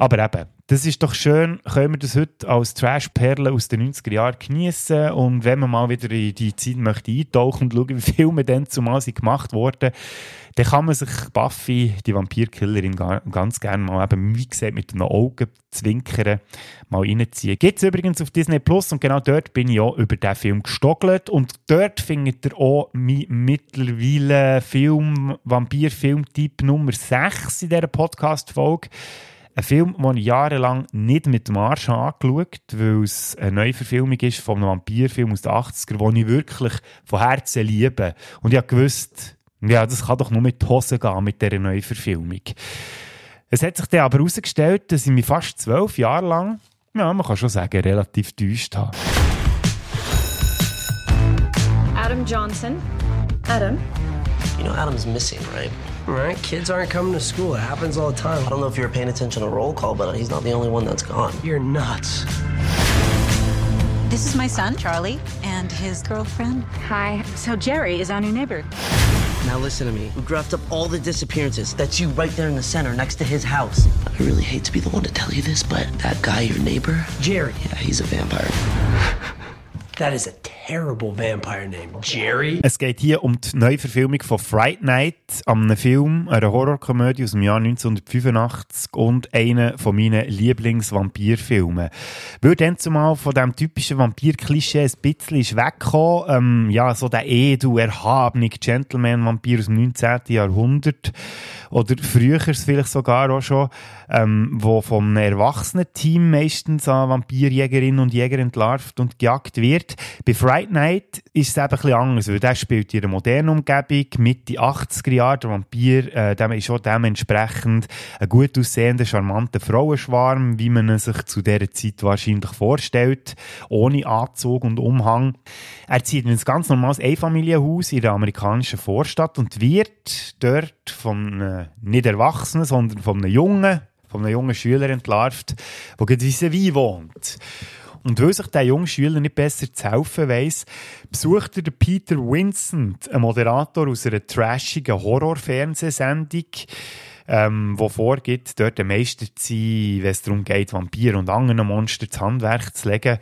Aber eben, das ist doch schön, können wir das heute als Trash-Perle aus den 90er Jahren genießen und wenn man mal wieder in die Zeit möchte eintauchen und schauen, [LAUGHS] wie Filme dann zumal sind gemacht wurden, dann kann man sich Buffy, die Vampirkillerin, ganz gerne mal eben, wie gesagt, mit den Augen zwinkern, mal reinziehen. Gibt es übrigens auf Disney Plus und genau dort bin ich auch über diesen Film gestockelt und dort findet ihr auch mein mittlerweile Film, Vampir-Filmtyp Nummer 6 in dieser Podcast-Folge. Ein Film, den ich jahrelang nicht mit dem Arsch angeschaut weil es eine Neuverfilmung ist von einem Vampirfilm aus den 80ern, den ich wirklich von Herzen liebe. Und ich habe gewusst, ja, das kann doch nur mit die Hose gehen, mit dieser Neuverfilmung. Es hat sich dann aber herausgestellt, dass ich mich fast zwölf Jahre lang, ja, man kann schon sagen, relativ täuscht habe. Adam Johnson. Adam? You know Adam's missing, right? Right, kids aren't coming to school. It happens all the time. I don't know if you're paying attention to roll call, but he's not the only one that's gone. You're nuts. This is my son, Charlie, and his girlfriend. Hi. So Jerry is our new neighbor. Now listen to me. We graphed up all the disappearances. That's you right there in the center, next to his house. I really hate to be the one to tell you this, but that guy, your neighbor, Jerry. Yeah, he's a vampire. That is a terrible vampire name. Jerry? Es geht hier um die Neuverfilmung von Fright Night, einem Film, einer Horrorkomödie aus dem Jahr 1985 und einer von meinen Lieblingsvampirfilmen. Weil dann zumal von dem typischen Vampir-Klischee ein bisschen ist weggekommen, ähm, ja, so der edu, erhabene Gentleman-Vampir aus dem 19. Jahrhundert oder früher vielleicht sogar auch schon, ähm, wo vom Erwachsenen-Team meistens an Vampirjägerinnen und Jäger entlarvt und gejagt wird. Bei Fright Night ist es eben ein bisschen anders, weil der spielt in einer modernen Umgebung, Mitte 80er Jahre, der Vampir, äh, dem ist auch dementsprechend ein gut aussehender, charmanter Frauenschwarm, wie man sich zu dieser Zeit wahrscheinlich vorstellt, ohne Anzug und Umhang. Er zieht in ein ganz normales Einfamilienhaus in der amerikanischen Vorstadt und wird dort von äh, nicht Erwachsenen, sondern von einem Jungen, von einem jungen Schüler entlarvt, der gerade vis wohnt. Und weil sich der junge Schüler nicht besser zu helfen weiss, besucht er Peter Vincent, ein Moderator aus einer trashigen Horror-Fernsehsendung, ähm, wo vorgibt, dort der Meister zu sein, wenn es darum geht, Vampir und andere Monster das Handwerk zu legen.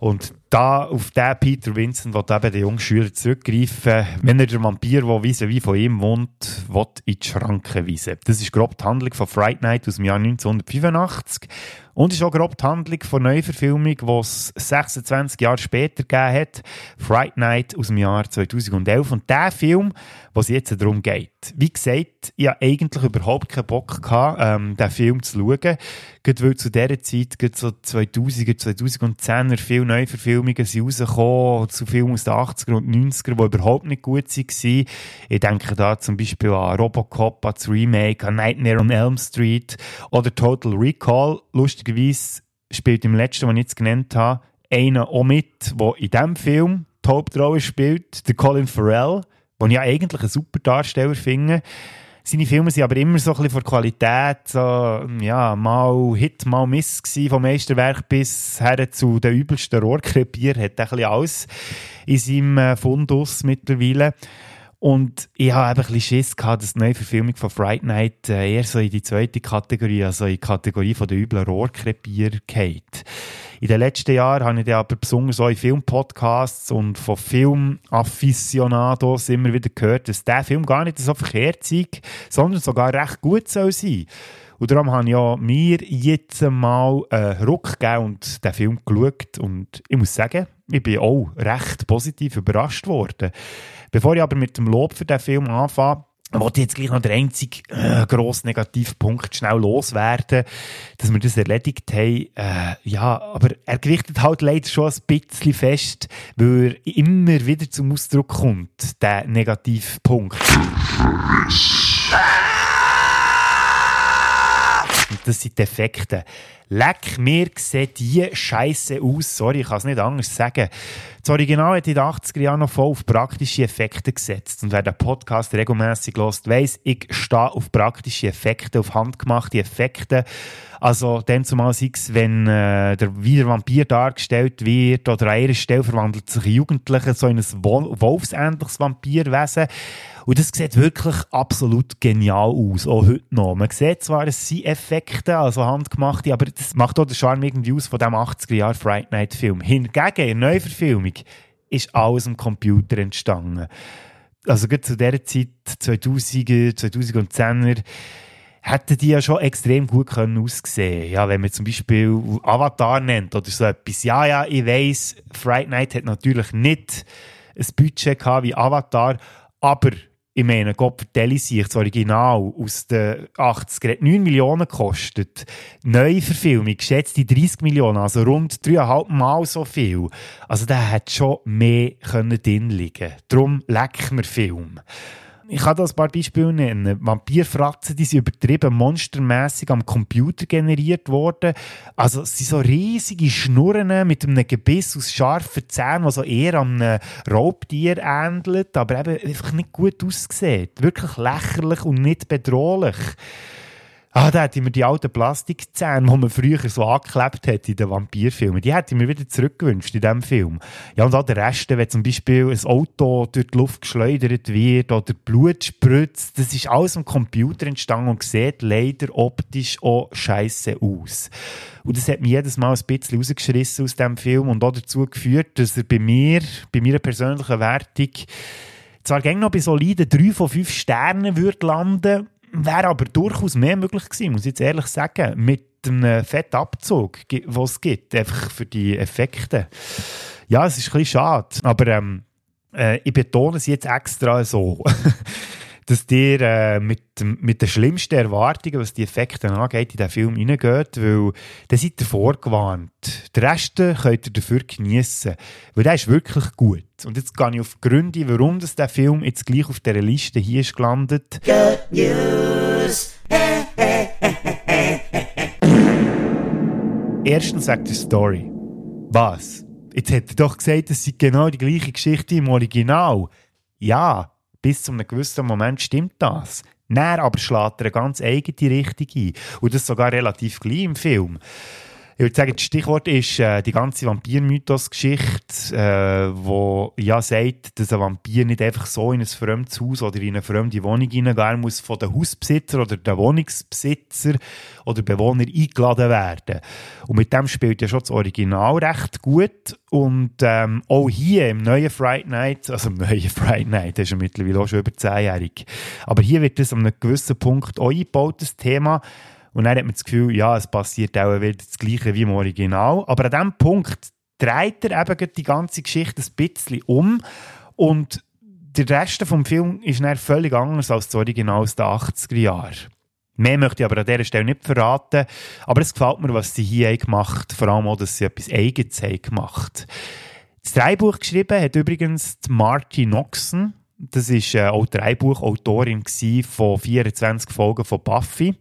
Und da auf den Peter Vincent will eben der junge Schüler zurückgreifen, wenn er der Vampir, der wie wie von ihm wohnt, will in die Schranken weisen. Das ist grob die Handlung von Fright Night aus dem Jahr 1985. Und ist auch grob die Handlung von Neuverfilmung, die es 26 Jahre später gegeben hat. Fright Night aus dem Jahr 2011. Und der Film, was jetzt darum geht. Wie gesagt, ich hatte eigentlich überhaupt keinen Bock, gehabt, ähm, den Film zu schauen. Gerade weil zu dieser Zeit, gerade so 2000er, 2010er, viele Neuverfilmungen sind rausgekommen, zu Filmen aus den 80er und 90er, die überhaupt nicht gut waren. Ich denke da zum Beispiel an Robocop, an das Remake, an Nightmare on Elm Street oder Total Recall. Lustigerweise spielt im letzten, den ich jetzt genannt habe, einer auch mit, der in diesem Film die Hauptrolle spielt, der Colin Farrell, den ich eigentlich einen super Darsteller finde. Seine Filme sind aber immer so ein bisschen von Qualität, so, ja, mal Hit, mal Miss gewesen, vom Meisterwerk bis her zu den übelsten Rohrkrepier, hat er ein bisschen alles in seinem äh, Fundus mittlerweile. Und ich habe eben ein bisschen Schiss gehabt, dass die Neuverfilmung von Fright Night äh, eher so in die zweite Kategorie, also in die Kategorie von der üblen Rohrkrepier geht. In den letzten Jahren habe ich dann aber besonders auch in Filmpodcasts und von Filmafficionados immer wieder gehört, dass der Film gar nicht so verkehrt sei, sondern sogar recht gut soll sein. Und darum habe ich ja mir jetzt mal einen Ruck gegeben und den Film geschaut. Und ich muss sagen, ich bin auch recht positiv überrascht worden. Bevor ich aber mit dem Lob für den Film anfange, wollte jetzt gleich noch der einzige äh, grosse Negativpunkt schnell loswerden, dass wir das erledigt haben. Äh, ja, aber er gewichtet halt leider schon ein bisschen fest, weil er immer wieder zum Ausdruck kommt, der Negativpunkt. Und das sind die Effekte. Leck, mir sieht die Scheiße aus. Sorry, ich kann es nicht anders sagen. Das Original hat in den 80er Jahren noch voll auf praktische Effekte gesetzt. Und wer den Podcast regelmäßig lost, weiss, ich stehe auf praktische Effekte, auf handgemachte Effekte. Also, dann zumal sei es, wenn äh, der wieder Vampir dargestellt wird oder an ihrer Stelle verwandelt sich ein Jugendlicher so in ein wolfsähnliches Vampirwesen. Und das sieht wirklich absolut genial aus, auch heute noch. Man sieht zwar, es sind Effekte, also handgemachte, aber das macht auch den Charme irgendwie aus von dem 80er-Jahr Fright Night Film. Hingegen, in der Neuverfilmung ist alles am Computer entstanden. Also gerade zu dieser Zeit, 2000er, 2010er, hätten die ja schon extrem gut können aussehen Ja, wenn man zum Beispiel Avatar nennt oder so etwas. Ja, ja, ich weiss, Fright Night hat natürlich nicht ein Budget gehabt wie Avatar, aber ich meine, Gott vertelle sich, das Original aus den 80er hat 9 Millionen gekostet. Neuverfilmung geschätzte 30 Millionen, also rund 3,5 Mal so viel. Also der hätte schon mehr können drin liegen Darum leck mir Film. Ich kann da ein paar Beispiele nennen. Vampirfratzen, die sind übertrieben monstermäßig am Computer generiert worden. Also es sind so riesige Schnurren mit einem Gebiss aus scharfen Zähnen, was so eher einem Raubtier ähnelt, aber eben einfach nicht gut aussieht. Wirklich lächerlich und nicht bedrohlich. Ah, da hätte ich mir die alten Plastikzähne, die man früher so angeklebt hat in den Vampirfilmen, die hätte ich mir wieder zurückgewünscht in diesem Film. Ja, und auch der Rest, wenn zum Beispiel ein Auto durch die Luft geschleudert wird oder Blut spritzt, das ist alles am Computer entstanden und sieht leider optisch auch scheiße aus. Und das hat mich jedes Mal ein bisschen rausgeschrissen aus diesem Film und auch dazu geführt, dass er bei mir, bei meiner persönlichen Wertung, zwar gerne noch bei soliden 3 von 5 Sternen würde landen, wäre aber durchaus mehr möglich gewesen, muss ich jetzt ehrlich sagen, mit einem Fettabzug, den es gibt, einfach für die Effekte. Ja, es ist ein bisschen schade, aber ähm, äh, ich betone es jetzt extra so. [LAUGHS] dass ihr äh, mit, mit den schlimmsten Erwartungen, was die Effekte angeht, in diesen Film reingeht, weil dann seid ihr vorgewarnt. Den Rest könnt ihr dafür geniessen, weil der ist wirklich gut. Und jetzt gehe ich auf die Gründe, warum das der Film jetzt gleich auf dieser Liste hier ist gelandet. Good News! Erstens sagt die Story. Was? Jetzt hätte er doch gesagt, es sei genau die gleiche Geschichte im Original. Ja, bis zu einem gewissen Moment stimmt das. Dann aber schlägt er eine ganz eigene Richtung ein. Und das sogar relativ gleich im Film. Ich würde sagen, das Stichwort ist äh, die ganze Vampir-Mythos-Geschichte, äh, wo ja sagt, dass ein Vampir nicht einfach so in ein fremdes Haus oder in eine fremde Wohnung hineingehen muss von den Hausbesitzer oder den Wohnungsbesitzer oder Bewohner eingeladen werden. Und mit dem spielt ja schon das Original recht gut. Und ähm, auch hier im neuen Friday Night, also im neuen [LAUGHS] Friday Night, das ist ja mittlerweile auch schon über 10-jährig, aber hier wird das an einem gewissen Punkt auch eingebaut, das Thema. Und dann hat man das Gefühl, ja, es passiert auch wieder das Gleiche wie im Original. Aber an diesem Punkt dreht er eben die ganze Geschichte ein bisschen um. Und der Rest vom Film ist dann völlig anders als das Original aus den 80er Jahren. Mehr möchte ich aber an dieser Stelle nicht verraten. Aber es gefällt mir, was sie hier gemacht haben. Vor allem auch, dass sie etwas Eigenes haben gemacht Das Dreibuch geschrieben hat übrigens Marty Noxon. Das war äh, auch Dreibuchautorin von 24 Folgen von Buffy.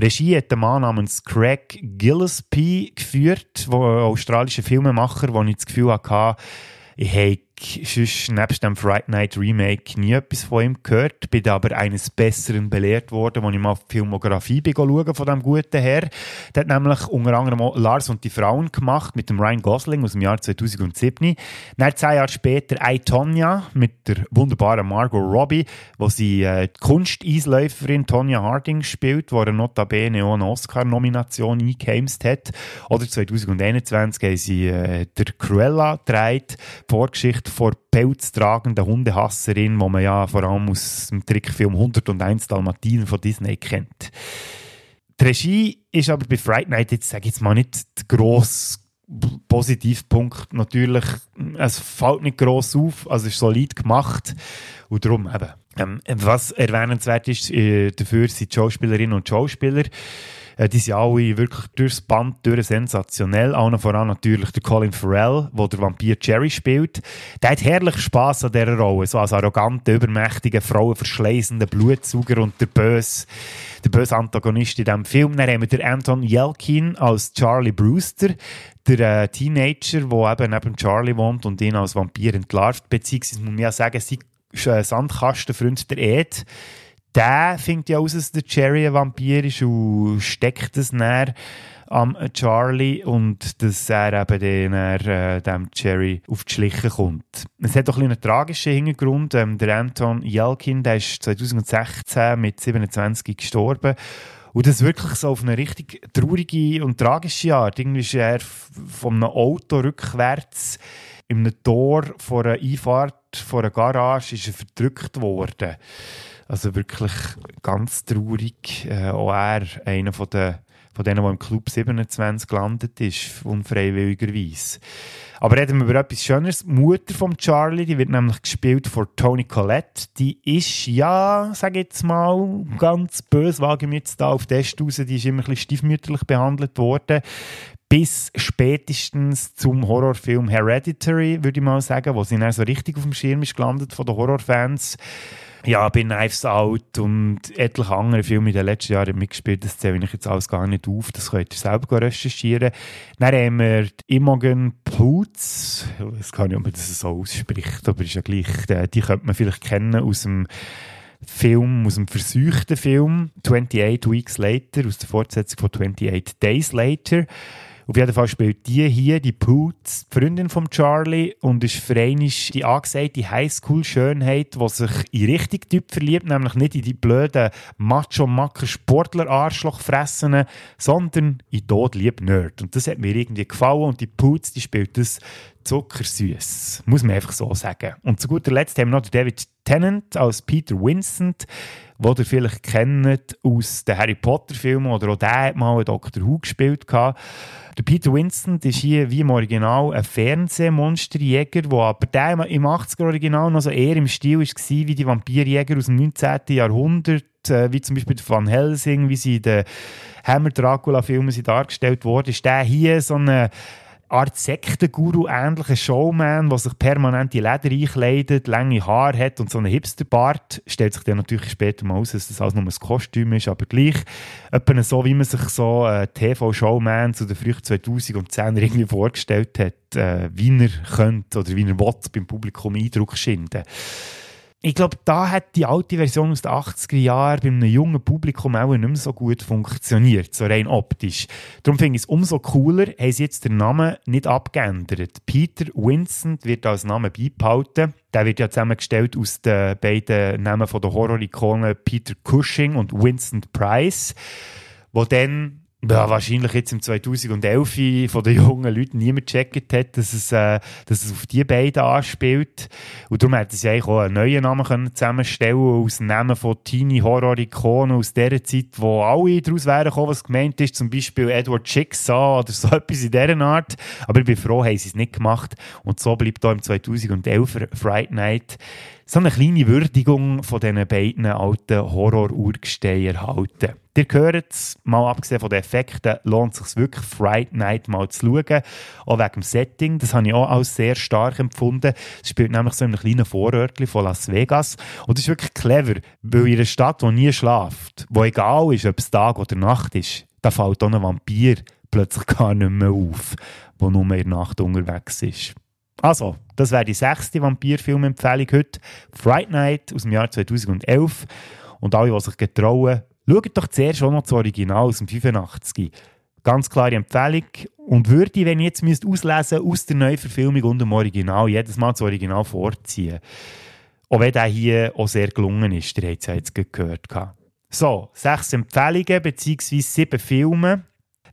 Regie hat ein Mann namens Craig Gillespie geführt, ein australischer Filmemacher, wo ich das Gefühl hatte, ich habe sonst nebst dem Fright Night Remake nie etwas von ihm gehört. Bin aber eines Besseren belehrt worden, als ich mal die Filmografie schaue von dem guten Herr. Der hat nämlich unter anderem Lars und die Frauen gemacht mit dem Ryan Gosling aus dem Jahr 2007. Dann zehn Jahre später I, Tonya mit der wunderbaren Margot Robbie, wo sie äh, die Kunsteisläuferin Tonya Harding spielt, wo er notabene auch eine Oscar-Nomination eingeheimst hat. Oder 2021 haben sie äh, der Cruella gedreht, Vorgeschichte vor pelztragenden Hundehasserin, wo man ja vor allem aus dem Trickfilm 101 Dalmatinen von Disney kennt. Die Regie ist aber bei Fright Night jetzt, sage ich jetzt mal, nicht der grosse Positivpunkt. Natürlich, es fällt nicht gross auf, also ist solid gemacht und darum eben. Ähm, was erwähnenswert ist, äh, dafür sind die Schauspielerinnen und Schauspieler. Äh, die sind alle wirklich durchs Band durch sensationell. Allen voran natürlich der Colin Farrell, der der Vampir Jerry spielt. Der hat herrlich Spass an dieser Rolle. So als arroganter, übermächtiger, frauenverschleißender Blutsauger und der böse, der böse Antagonist in diesem Film. Dann haben wir den Anton Yelkin als Charlie Brewster der äh, Teenager, der eben neben Charlie wohnt und ihn als Vampir entlarvt, beziehungsweise muss man ja sagen, sein äh, Sandkastenfreund der Ed, der findet ja aus, dass der Jerry ein Vampir ist und steckt es näher am Charlie und dass er eben den, äh, dem Jerry auf die Schliche kommt. Es hat ein einen tragischen Hintergrund. Ähm, der Anton Yelkin, der ist 2016 mit 27 gestorben. Und das wirklich so auf eine richtig traurige und tragische Art. Irgendwie ist er von einem Auto rückwärts in einem Tor vor einer Einfahrt, vor einer Garage, ist er verdrückt worden. Also wirklich ganz traurig. Äh, auch er, einer von, den, von denen, der im Club 27 gelandet ist, unfreiwilligerweise. Aber reden wir über etwas Schöneres. Die Mutter von Charlie, die wird nämlich gespielt von Toni Collette. Die ist, ja, sag jetzt mal, ganz böse, wage ich jetzt da auf Test raus, die ist immer ein bisschen stiefmütterlich behandelt worden. Bis spätestens zum Horrorfilm Hereditary, würde ich mal sagen, wo sie dann so richtig auf dem Schirm ist gelandet von den Horrorfans. Ja, bei Knives Out und etliche andere Filme in den letzten Jahren mitgespielt. Das zähle ich jetzt alles gar nicht auf. Das könnt ihr selber recherchieren. Dann haben wir Imogen Poots. Ich weiß gar nicht, ob man das so ausspricht, aber ist ja gleich. Äh, die könnte man vielleicht kennen aus dem Film, aus dem versuchten Film 28 Weeks Later, aus der Fortsetzung von 28 Days Later. Auf jeden Fall spielt die hier, die Poots, die Freundin von Charlie und ist für die angesagte Highschool-Schönheit, die sich in richtig Typ verliebt, nämlich nicht in die blöden Macho-Macker-Sportler-Arschloch-Fressenen, sondern in Tod lieb Nerd. Und das hat mir irgendwie gefallen und die Poots, die spielt das zuckersüß. Muss man einfach so sagen. Und zu guter Letzt haben wir noch David Tennant als Peter Vincent, den ihr vielleicht kennt aus den Harry Potter Filmen oder auch der hat mal einen Dr. Who gespielt. Der Peter Winston ist hier wie im Original ein Fernsehmonsterjäger, der aber der im 80er Original noch so eher im Stil war wie die Vampirjäger aus dem 19. Jahrhundert, äh, wie zum Beispiel Van Helsing, wie sie in den Hammer Dracula Filmen dargestellt worden ist. Der hier so eine Art Sektenguru ähnlicher Showman, der sich permanent die Leder einkleidet, lange Haare hat und so einen Hipsterbart. Stellt sich dann natürlich später mal aus, dass das alles nur ein Kostüm ist, aber gleich etwa so, wie man sich so äh, TV-Showman zu den frühen 2010 irgendwie vorgestellt hat, äh, wie er könnte oder wie er will, beim Publikum Eindruck schinden ich glaube, da hat die alte Version aus den 80er Jahren bei einem jungen Publikum auch nicht mehr so gut funktioniert, so rein optisch. Darum finde ich es umso cooler, haben sie jetzt den Namen nicht abgeändert. Peter Vincent wird als Name beibehalten. Der wird ja zusammengestellt aus den beiden Namen der Horror-Ikonen Peter Cushing und Vincent Price, wo dann ja, wahrscheinlich jetzt im 2011 von den jungen Leuten niemand gecheckt hat, dass es, äh, dass es auf die beiden anspielt. Und darum hätte sie eigentlich auch einen neuen Namen können zusammenstellen aus Namen von Teenie-Horror-Ikonen aus der Zeit, wo alle daraus wären gekommen, was gemeint ist, zum Beispiel Edward Jigsaw oder so [LAUGHS] etwas in dieser Art. Aber ich bin froh, haben sie es nicht gemacht. Und so bleibt da im 2011 Fright Night so eine kleine Würdigung von diesen beiden alten Horror-Urgesteinen erhalten. Ihr hört es, mal abgesehen von den Effekten, lohnt es sich wirklich, Fright Night mal zu schauen. Auch wegen dem Setting, das habe ich auch als sehr stark empfunden. Es spielt nämlich so in einem kleinen Vorörtchen von Las Vegas. Und das ist wirklich clever, weil in einer Stadt, die nie schlaft, wo egal ist, ob es Tag oder Nacht ist, da fällt auch ein Vampir plötzlich gar nicht mehr auf, der nur in der Nacht unterwegs ist. Also, das wäre die sechste Vampirfilmempfehlung heute. Fright Night aus dem Jahr 2011. Und alle, die sich getrauen, schaut doch zuerst schon noch das Original aus dem 85. Ganz klare Empfehlung. Und würde, wenn ich jetzt müsst auslesen aus der Neuverfilmung und dem Original, jedes Mal das Original vorziehen. Auch wenn der hier auch sehr gelungen ist, der hat es ja jetzt gehört. So, sechs Empfehlungen bzw. sieben Filme.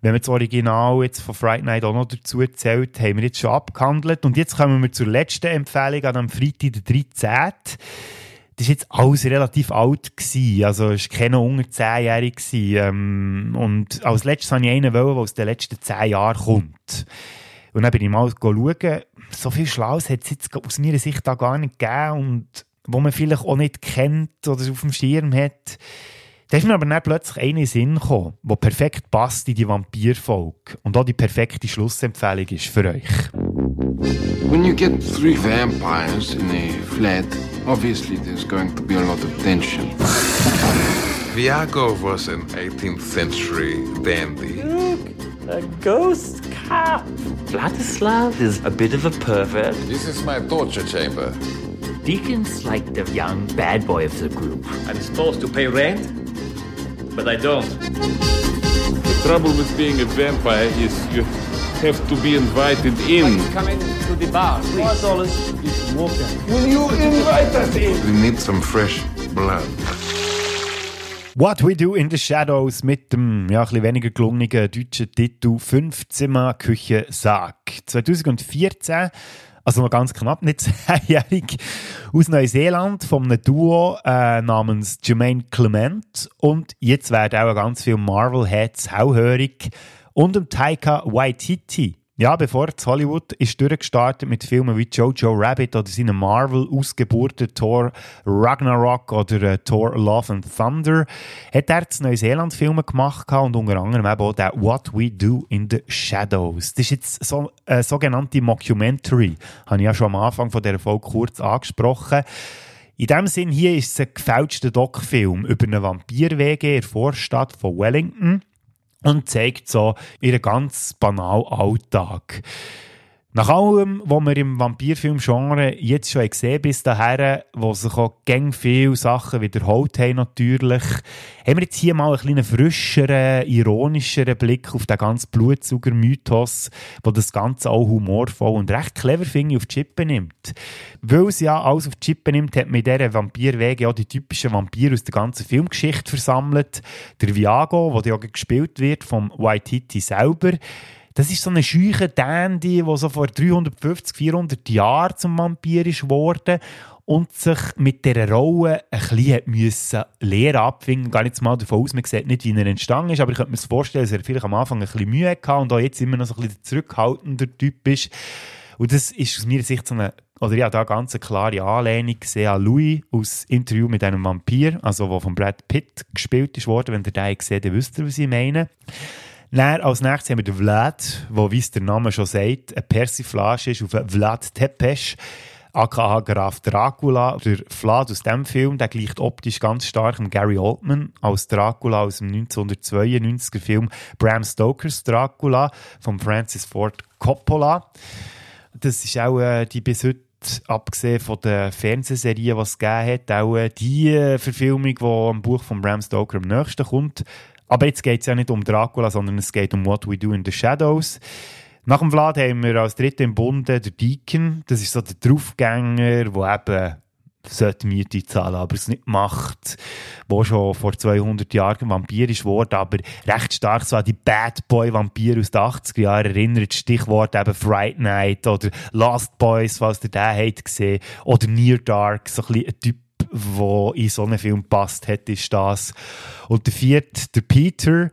Wenn man das Original jetzt von Friday Night auch noch dazu zählt, haben wir jetzt schon abgehandelt. Und jetzt kommen wir zur letzten Empfehlung an am Freitag, der 13. Das war jetzt alles relativ alt. Gewesen. Also, es war keiner unter 10-jährig. Ähm, und als letztes wollte ich einen, der aus den letzten 10 Jahren kommt. Und dann bin ich mal schauen, so viel Schlaues hat es jetzt aus meiner Sicht da gar nicht gegeben und wo man vielleicht auch nicht kennt oder auf dem Schirm hat. Da ist mir aber dann plötzlich den Sinn gekommen, der perfekt passt in die Vampirfolge und auch die perfekte Schlussempfehlung ist für euch. When you get three vampires in a flat, obviously there's going to be a lot of tension. Viago was an 18th century dandy. Look, a ghost cop. Vladislav is a bit of a pervert. This is my torture chamber. Deacon's like the young bad boy of the group. I'm supposed to pay rent? But I don't. The trouble with being a vampire is you have to be invited in. Come in to the bar, please. Dollars, you can walk Will you invite us in? We need some fresh blood. What We Do in the Shadows mit dem ja, ein bisschen weniger gelungenen deutschen Titel Fünfzimmer Küche Sarg. 2014 also noch ganz knapp, nicht [LAUGHS] zehnjährig, aus Neuseeland von einem Duo äh, namens Jermaine Clement und jetzt werden auch ganz viele Marvel-Heads hellhörig und dem Taika Waititi. Ja, bevor Hollywood ist durchgestartet mit Filmen wie Jojo Rabbit oder seinen Marvel-Ausgeburten Thor Ragnarok oder äh, Thor Love and Thunder, hat er zu Neuseeland Filme gemacht und unter anderem eben auch den What We Do in the Shadows. Das ist jetzt so eine sogenannte Mockumentary, habe ich ja schon am Anfang von dieser Folge kurz angesprochen. In diesem Sinn hier ist es ein gefälschter Doc-Film über eine Vampir-WG in der Vorstadt von Wellington und zeigt so ihren ganz banalen Alltag. Nach allem, was wir im Vampirfilm-Genre jetzt schon gesehen bis dahin, wo sich auch gäng viele Sachen wiederholt haben natürlich, haben wir jetzt hier mal einen kleinen frischeren, ironischeren Blick auf den ganzen Blutsauger-Mythos, der das Ganze auch humorvoll und recht clever, finde ich, auf die Chippe nimmt. Weil es ja alles auf die Chippe nimmt, hat man in dieser Vampirwege auch die typischen Vampire aus der ganzen Filmgeschichte versammelt. Der Viago, der ja gespielt wird vom White Hitty selber, das ist so eine scheuche Dandy, der so vor 350, 400 Jahren zum Vampir geworden und sich mit dieser Rolle ein bisschen müssen Lehre abfinden. Gar nicht mal davon aus, man sieht nicht, wie er entstanden ist, aber ich könnte mir vorstellen, dass er vielleicht am Anfang ein bisschen Mühe hatte und auch jetzt immer noch so ein bisschen zurückhaltender Typ ist. Und das ist aus meiner Sicht so eine, oder ja, da ganz eine klare Anlehnung gesehen an Louis aus Interview mit einem Vampir, also wo von Brad Pitt gespielt ist worden. Wenn ihr den gesehen dann wisst ihr, was ich meine. Dann als nächstes haben wir den Vlad, wo, wie es der Name schon sagt, eine Persiflage ist auf Vlad Tepes, aka Graf Dracula. Der Vlad aus diesem Film, der gleicht optisch ganz stark an Gary Oldman als Dracula aus dem 1992er Film Bram Stokers Dracula von Francis Ford Coppola. Das ist auch äh, die bis heute abgesehen von den Fernsehserien, die es gegeben hat, auch äh, die äh, Verfilmung, die am Buch von Bram Stoker am nächsten kommt. Aber jetzt geht es ja nicht um Dracula, sondern es geht um What We Do in the Shadows. Nach dem Vlad haben wir als dritten im Bunde der Deacon. Das ist so der Draufgänger, der eben sollte Miete zahlen, aber es nicht macht, wo schon vor 200 Jahren Vampir ist worden, aber recht stark so an die Bad Boy Vampir aus den 80er Jahren erinnert, Stichwort eben Fright Night oder Lost Boys, falls ihr den habt gesehen, oder Near Dark, so ein, bisschen ein Typ wo in so einen Film passt hat, ist das. Und der vierte, der Peter,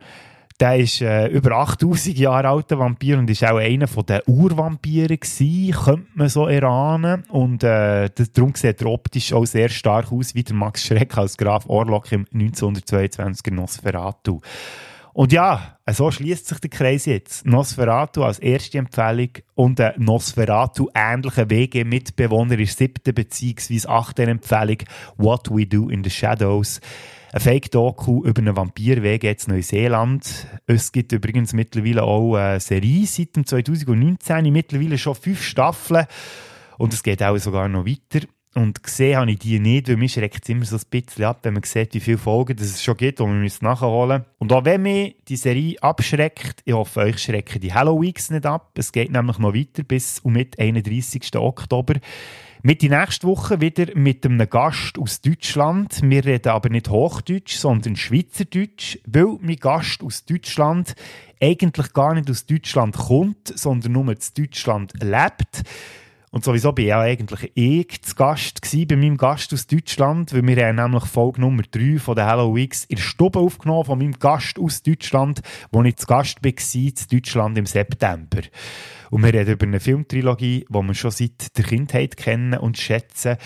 der ist äh, über 8000 Jahre alter Vampir und ist auch einer von den Urvampiren gewesen, könnte man so erahnen. Und äh, darum sieht er optisch auch sehr stark aus wie der Max Schreck als Graf Orlok im 1922er Nosferatu. Und ja, so schließt sich der Kreis jetzt. Nosferatu als erste Empfehlung und ein Nosferatu-ähnlicher WG-Mitbewohner ist siebte bzw. achte Empfehlung What We Do in the Shadows. Ein Fake-Doku über einen Vampir-WG in Neuseeland. Es gibt übrigens mittlerweile auch eine Serie seit dem 2019, mittlerweile schon fünf Staffeln. Und es geht auch sogar noch weiter. Und gesehen habe ich die nicht, weil mich schreckt es immer so ein bisschen ab, wenn man sieht, wie viele Folgen es schon gibt, und man muss nachholen. Und auch wenn mich die Serie abschreckt, ich hoffe, euch schrecken die Halloweens nicht ab. Es geht nämlich noch weiter bis um mit 31. Oktober. Mit die nächste Woche wieder mit einem Gast aus Deutschland. Wir reden aber nicht Hochdeutsch, sondern Schweizerdeutsch, weil mein Gast aus Deutschland eigentlich gar nicht aus Deutschland kommt, sondern nur in Deutschland lebt. Und sowieso bin ich ja eigentlich eh zu Gast gewesen bei meinem Gast aus Deutschland, weil wir haben nämlich Folge Nummer 3 von der Hello Weeks in der Stube aufgenommen von meinem Gast aus Deutschland, wo ich zu Gast war, in Deutschland im September. Und wir reden über eine Filmtrilogie, die wir schon seit der Kindheit kennen und schätzen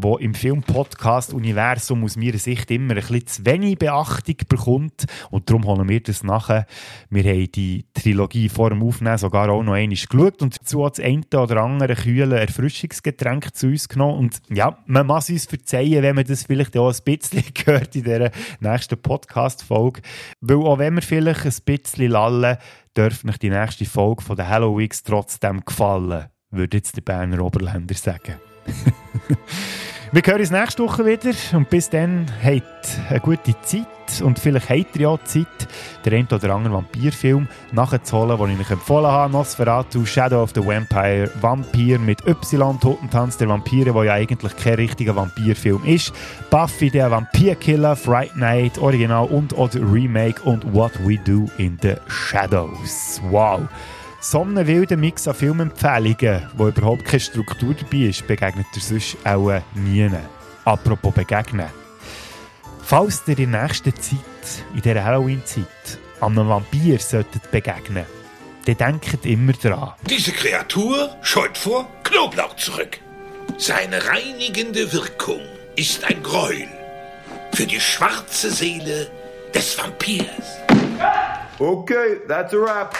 wo im Film-Podcast-Universum aus meiner Sicht immer ein bisschen zu wenig Beachtung bekommt. Und darum holen wir das nachher. Wir haben die Trilogie vor dem Aufnehmen sogar auch noch einmal geschaut und dazu das eine oder andere kühle Erfrischungsgetränk zu uns genommen. Und ja, man muss uns verzeihen, wenn man das vielleicht auch ein bisschen [LAUGHS] gehört in dieser nächsten Podcast-Folge. Weil auch wenn wir vielleicht ein bisschen lallen, dürfte nicht die nächste Folge von der Halloween trotzdem gefallen, würde jetzt der Berner Oberländer sagen. [LAUGHS] Wir hören uns nächste Woche wieder und bis dann habt eine gute Zeit und vielleicht habt ihr ja Zeit, den einen oder anderen Vampirfilm nachzuholen, den ich euch empfohlen habe. Nosferatu, Shadow of the Vampire, Vampir mit Y, Totentanz der Vampire, der ja eigentlich kein richtiger Vampirfilm ist. Buffy, der Vampirkiller, Fright Night, Original und oder Remake und What We Do in the Shadows. Wow! So einen wilden Mix an Filmempfehlungen, wo überhaupt keine Struktur dabei ist, begegnet ihr sonst auch nie. Apropos begegnen. Falls ihr in nächster Zeit, in dieser Halloween-Zeit, an einem Vampir solltet begegnen, dann denkt immer dran. Diese Kreatur scheut vor Knoblauch zurück. Seine reinigende Wirkung ist ein Gräuel für die schwarze Seele des Vampirs. Okay, that's a wrap.